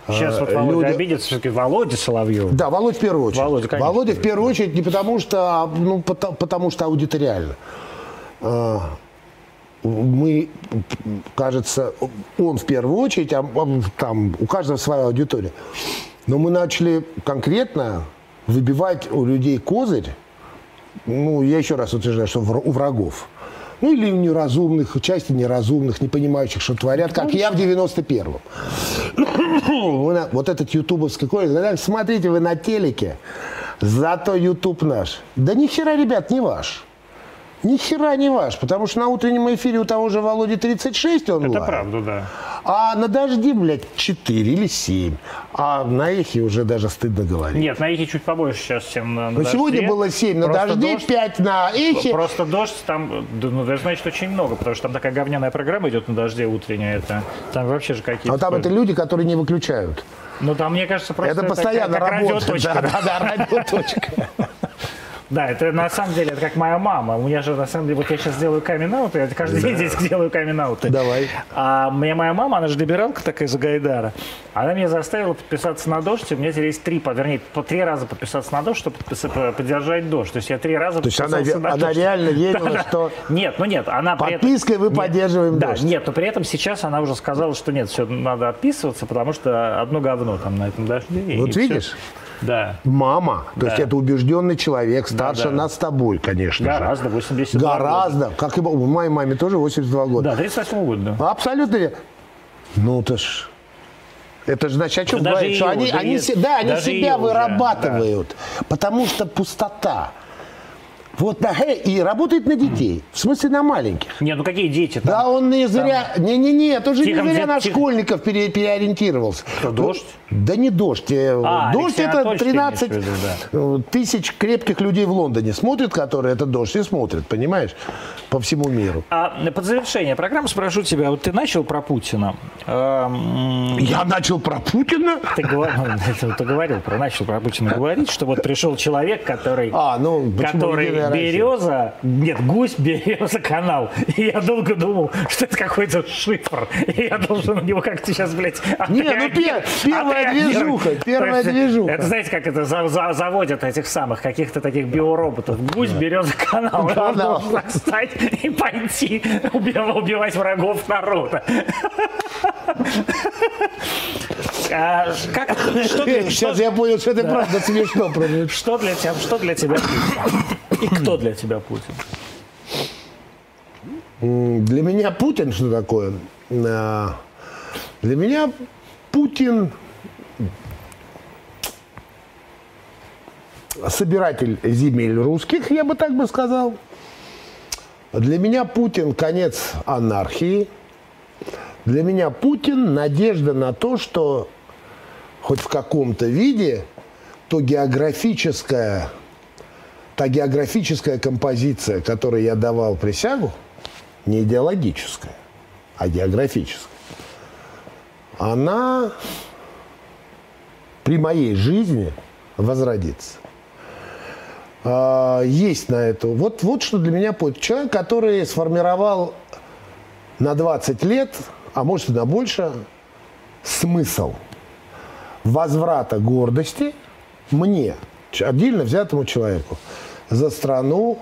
Сейчас вот э, Володя люди- обидится, все-таки Володя Соловьев. Да, Володя в первую очередь. Володя, конечно. в первую очередь не потому что, а, ну, потому, потому что аудиториально. Мы, кажется, он в первую очередь, а а, там у каждого своя аудитория. Но мы начали конкретно выбивать у людей козырь, ну, я еще раз утверждаю, что у врагов. Ну, или у неразумных, части неразумных, не понимающих, что творят, как я в 91-м. Вы на- вот этот ютубовский когда смотрите вы на телеке, зато ютуб наш. Да ни хера, ребят, не ваш. Ни хера не ваш, потому что на утреннем эфире у того же Володи 36 онлайн. Это правда, да. А на дожди, блядь, 4 или 7. А на эхе уже даже стыдно говорить. Нет, на эхе чуть побольше сейчас, чем на, Но сегодня было 7 на Просто дождь- 5 на эхе. Просто дождь там, ну, это значит очень много, потому что там такая говняная программа идет на дожде утренняя, это там вообще же какие-то... А там это люди, которые не выключают. Ну там, мне кажется, просто Это постоянно работает. радиоточка, Да, да. да, да, радиоточка. Да, это на самом деле, это как моя мама. У меня же, на самом деле, вот я сейчас делаю камин я каждый день здесь делаю камин Давай. А мне моя мама, она же либералка такая за Гайдара, она меня заставила подписаться на дождь, и у меня теперь есть три, вернее, по три раза подписаться на дождь, чтобы поддержать дождь. То есть я три раза То есть она, на она дождь. реально верила, Да-да. что Нет, ну нет, она этом- подпиской вы Нет, поддерживаем Да, дождь. нет, но при этом сейчас она уже сказала, что нет, все, надо отписываться, потому что одно говно там на этом дожде. Вот видишь? Да. Мама, то есть Да. это убежденный человек, старше Да, да. нас с тобой, конечно же. Гораздо, 82 Гораздо. Как и у моей маме тоже 82 года. Да, 38 года, да. Абсолютно верно. Ну, это ж... Это же значит, о чем Да говорит, что они, да они, се- да, они себя ее уже, вырабатывают, потому что пустота. Вот, да, э, и работает на детей, в смысле на маленьких. Не, ну какие дети там? Да, он не зря, не-не-не, тоже Тихо, не зря на школьников пере- переориентировался. Что, дождь? Да не дождь. э, А, дождь Алексей это Анатольевич, ты 13 имеешь в э, тысяч крепких людей в Лондоне смотрят, которые это дождь, и смотрят, понимаешь, по всему миру. А под завершение программы спрошу тебя, вот ты начал про Путина. Эм, Я начал про Путина. Ты, говор- ну, это ты говорил про, начал про Путина говорить, что вот пришел человек, который, А, ну, который Россия? береза, нет, гусь, береза, канал. И я долго думал, что это какой-то шифр. И я должен на него как-то сейчас, блядь, Не, ну, пер- первая движуха, первая есть, движуха. Это знаете, как это за- за- заводят этих самых каких-то таких биороботов. Гусь, береза, канал. Он должен встать и пойти убивать, убивать врагов народа. А как, что, для, Сейчас что, я понял, что это правда смешно. что для тебя, что для тебя? И кто для тебя Путин? Для меня Путин что такое? А, Для меня Путин собиратель земель русских, я бы так бы сказал. Для меня Путин конец анархии. Для меня Путин надежда на то, что хоть в каком-то виде то географическая, та географическая композиция, которой я давал присягу, не идеологическая, а географическая, она при моей жизни возродится. А, Есть на это. Вот, вот что для меня Путин. Человек, который сформировал на 20 лет, а может и на больше, смысл возврата гордости мне, отдельно взятому человеку, за страну,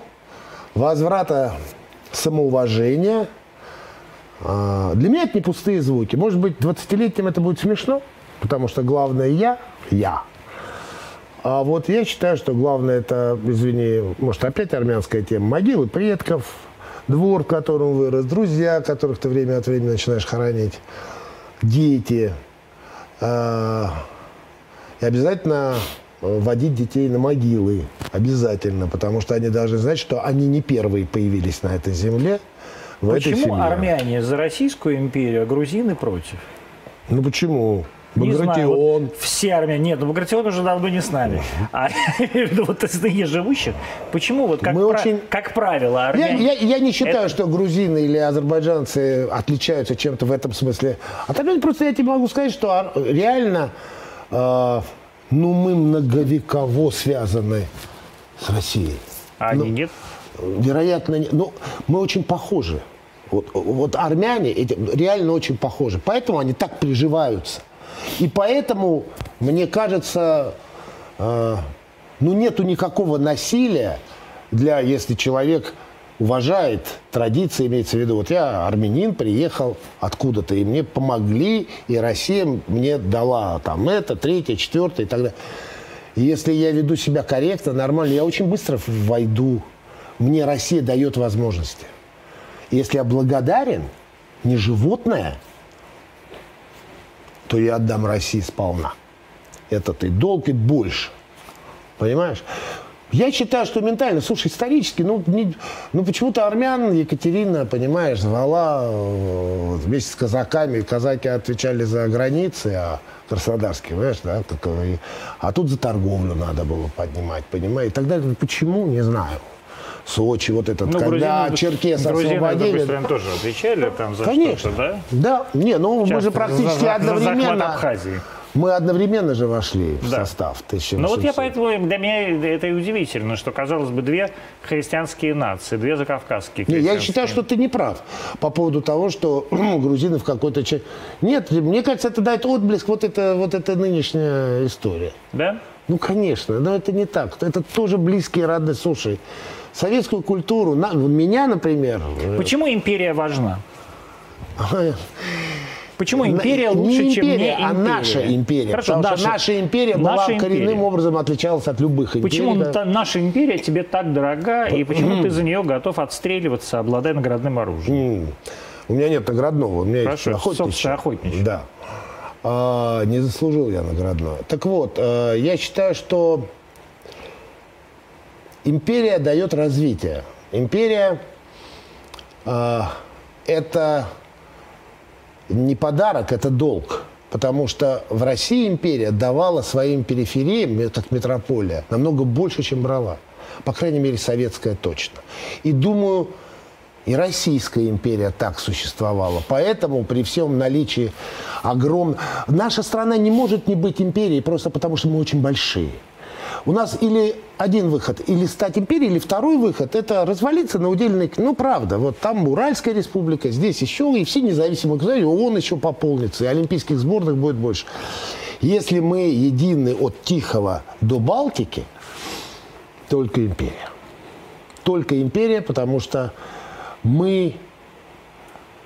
возврата самоуважения, А, для меня это не пустые звуки. Может быть, 20-летним это будет смешно, потому что главное я, я. А вот я считаю, что главное это, извини, может опять армянская тема, могилы предков, двор, в котором вырос, друзья, которых ты время от времени начинаешь хоронить, дети. А, и обязательно водить детей на могилы. Обязательно, потому что они должны знать, что они не первые появились на этой земле. В Почему этой семье. армяне за Российскую империю, а грузины против? Ну почему? Не знаю, Багратион. вот все армяне. Нет, ну Багратион уже давно не с нами. А я виду вот из ныне живущих. Почему вот как, Мы пра- очень- как правило Я, армяне... я- я не считаю, Это- что грузины или азербайджанцы отличаются чем-то в этом смысле. А тогда просто я тебе могу сказать, что реально, э, ну, мы многовеково связаны с Россией. А они ну, нет? Вероятно, не- ну, мы очень похожи. Вот, вот армяне эти реально очень похожи. Поэтому они так приживаются. И поэтому, мне кажется, э, ну нету никакого насилия для, если человек уважает традиции, имеется в виду, вот я армянин, приехал откуда-то, и мне помогли, и Россия мне дала там это, третье, четвертое и так далее. И если я веду себя корректно, нормально, я очень быстро войду. Мне Россия дает возможности. И если я благодарен, не животное, то я отдам России сполна. Этот и долг, и больше. Понимаешь? Я считаю, что ментально, слушай, исторически, ну, не- ну почему-то армян Екатерина, понимаешь, звала э, вместе с казаками. Казаки отвечали за границы, а краснодарские, понимаешь, да? как, э, а тут за торговлю надо было поднимать, понимаешь, и так далее. Почему, не знаю. Сочи, вот этот, Ну, когда грузины- черкес грузины, освободили. допустим, тоже отвечали там за Конечно. да? Да, не, ну мы Часто же практически за- за- за одновременно. захват Абхазии. Мы одновременно же вошли в Да. состав 1700. Ну вот я поэтому, для меня это и удивительно, что, казалось бы, две христианские нации, две закавказские Не, я христианские. считаю, что ты не прав по поводу того, что грузины в какой-то части... Нет, мне кажется, это дает отблеск вот эта вот эта нынешняя история. Да? Ну, конечно, но это не так. Это тоже близкие родные. Слушай, советскую культуру, на, меня, например... э, Почему империя важна? Почему империя Не лучше, чем не империя, империя? а наша империя. Хорошо, потому наша, наша империя была наша коренным империя. образом отличалась от любых империй. Почему да. наша империя тебе так дорога, и почему ты за нее готов отстреливаться, обладая наградным оружием? У меня нет наградного, у меня Хорошо, есть охотничье. охотничье. Да. А, не заслужил я наградного. Так вот, э, я считаю, что империя дает развитие. Империя э, это не подарок, это долг. Потому что в России империя давала своим перифериям, как метрополия, намного больше, чем брала. По крайней мере, советская точно. И думаю, и Российская империя так существовала. Поэтому при всем наличии огромного... Наша страна не может не быть империей просто потому, что мы очень большие. У нас или один выход, или стать империей, или второй выход, это развалиться на удельный... Ну, правда, вот там Уральская республика, здесь еще, и все независимые государства, ООН еще пополнится, и олимпийских сборных будет больше. Если мы едины от Тихого до Балтики, только империя. Только империя, потому что мы,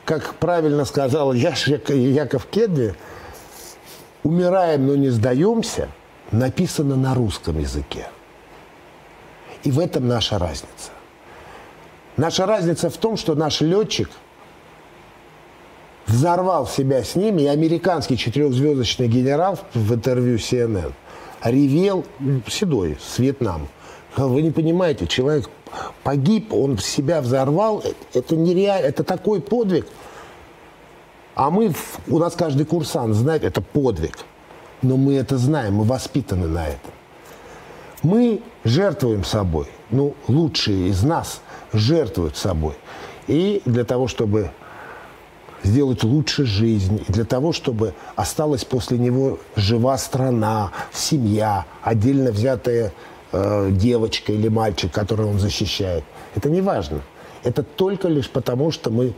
как правильно сказал Яш- Яков Кедви, умираем, но не сдаемся, написано на русском языке. И в этом наша разница. Наша разница в том, что наш летчик взорвал себя с ними, и американский четырехзвездочный генерал в интервью CNN ревел, седой, с Вьетнама. Сказал, Вы не понимаете, человек погиб, он себя взорвал, э- это нереально, это такой подвиг. А мы, у нас каждый курсант знает, это подвиг. Но мы это знаем, мы воспитаны на этом. Мы жертвуем собой. Ну, лучшие из нас жертвуют собой. И для того, чтобы сделать лучше жизнь, и для того, чтобы осталась после него жива страна, семья, отдельно взятая э, девочка или мальчик, которого он защищает. Это не важно. Это только лишь потому, что мы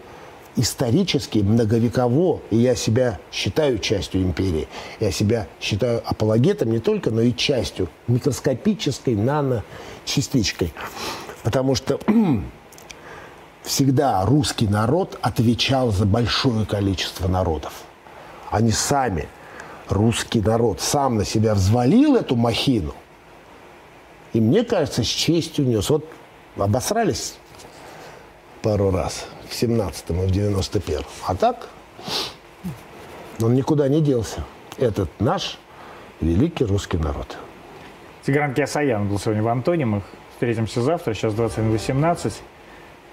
исторически, многовеково, и я себя считаю частью империи, я себя считаю апологетом не только, но и частью, микроскопической наночастичкой. Потому что всегда русский народ отвечал за большое количество народов. Они сами, русский народ, сам на себя взвалил эту махину. И мне кажется, с честью нес. Вот обосрались пару раз в 17-м и в 91-м. А так он никуда не делся. Этот наш великий русский народ. Тигран Киасаян был сегодня в Антоне. Мы встретимся завтра. Сейчас 21.18.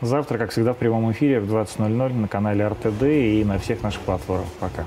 Завтра, как всегда, в прямом эфире в 20.00 на канале РТД и на всех наших платформах. Пока.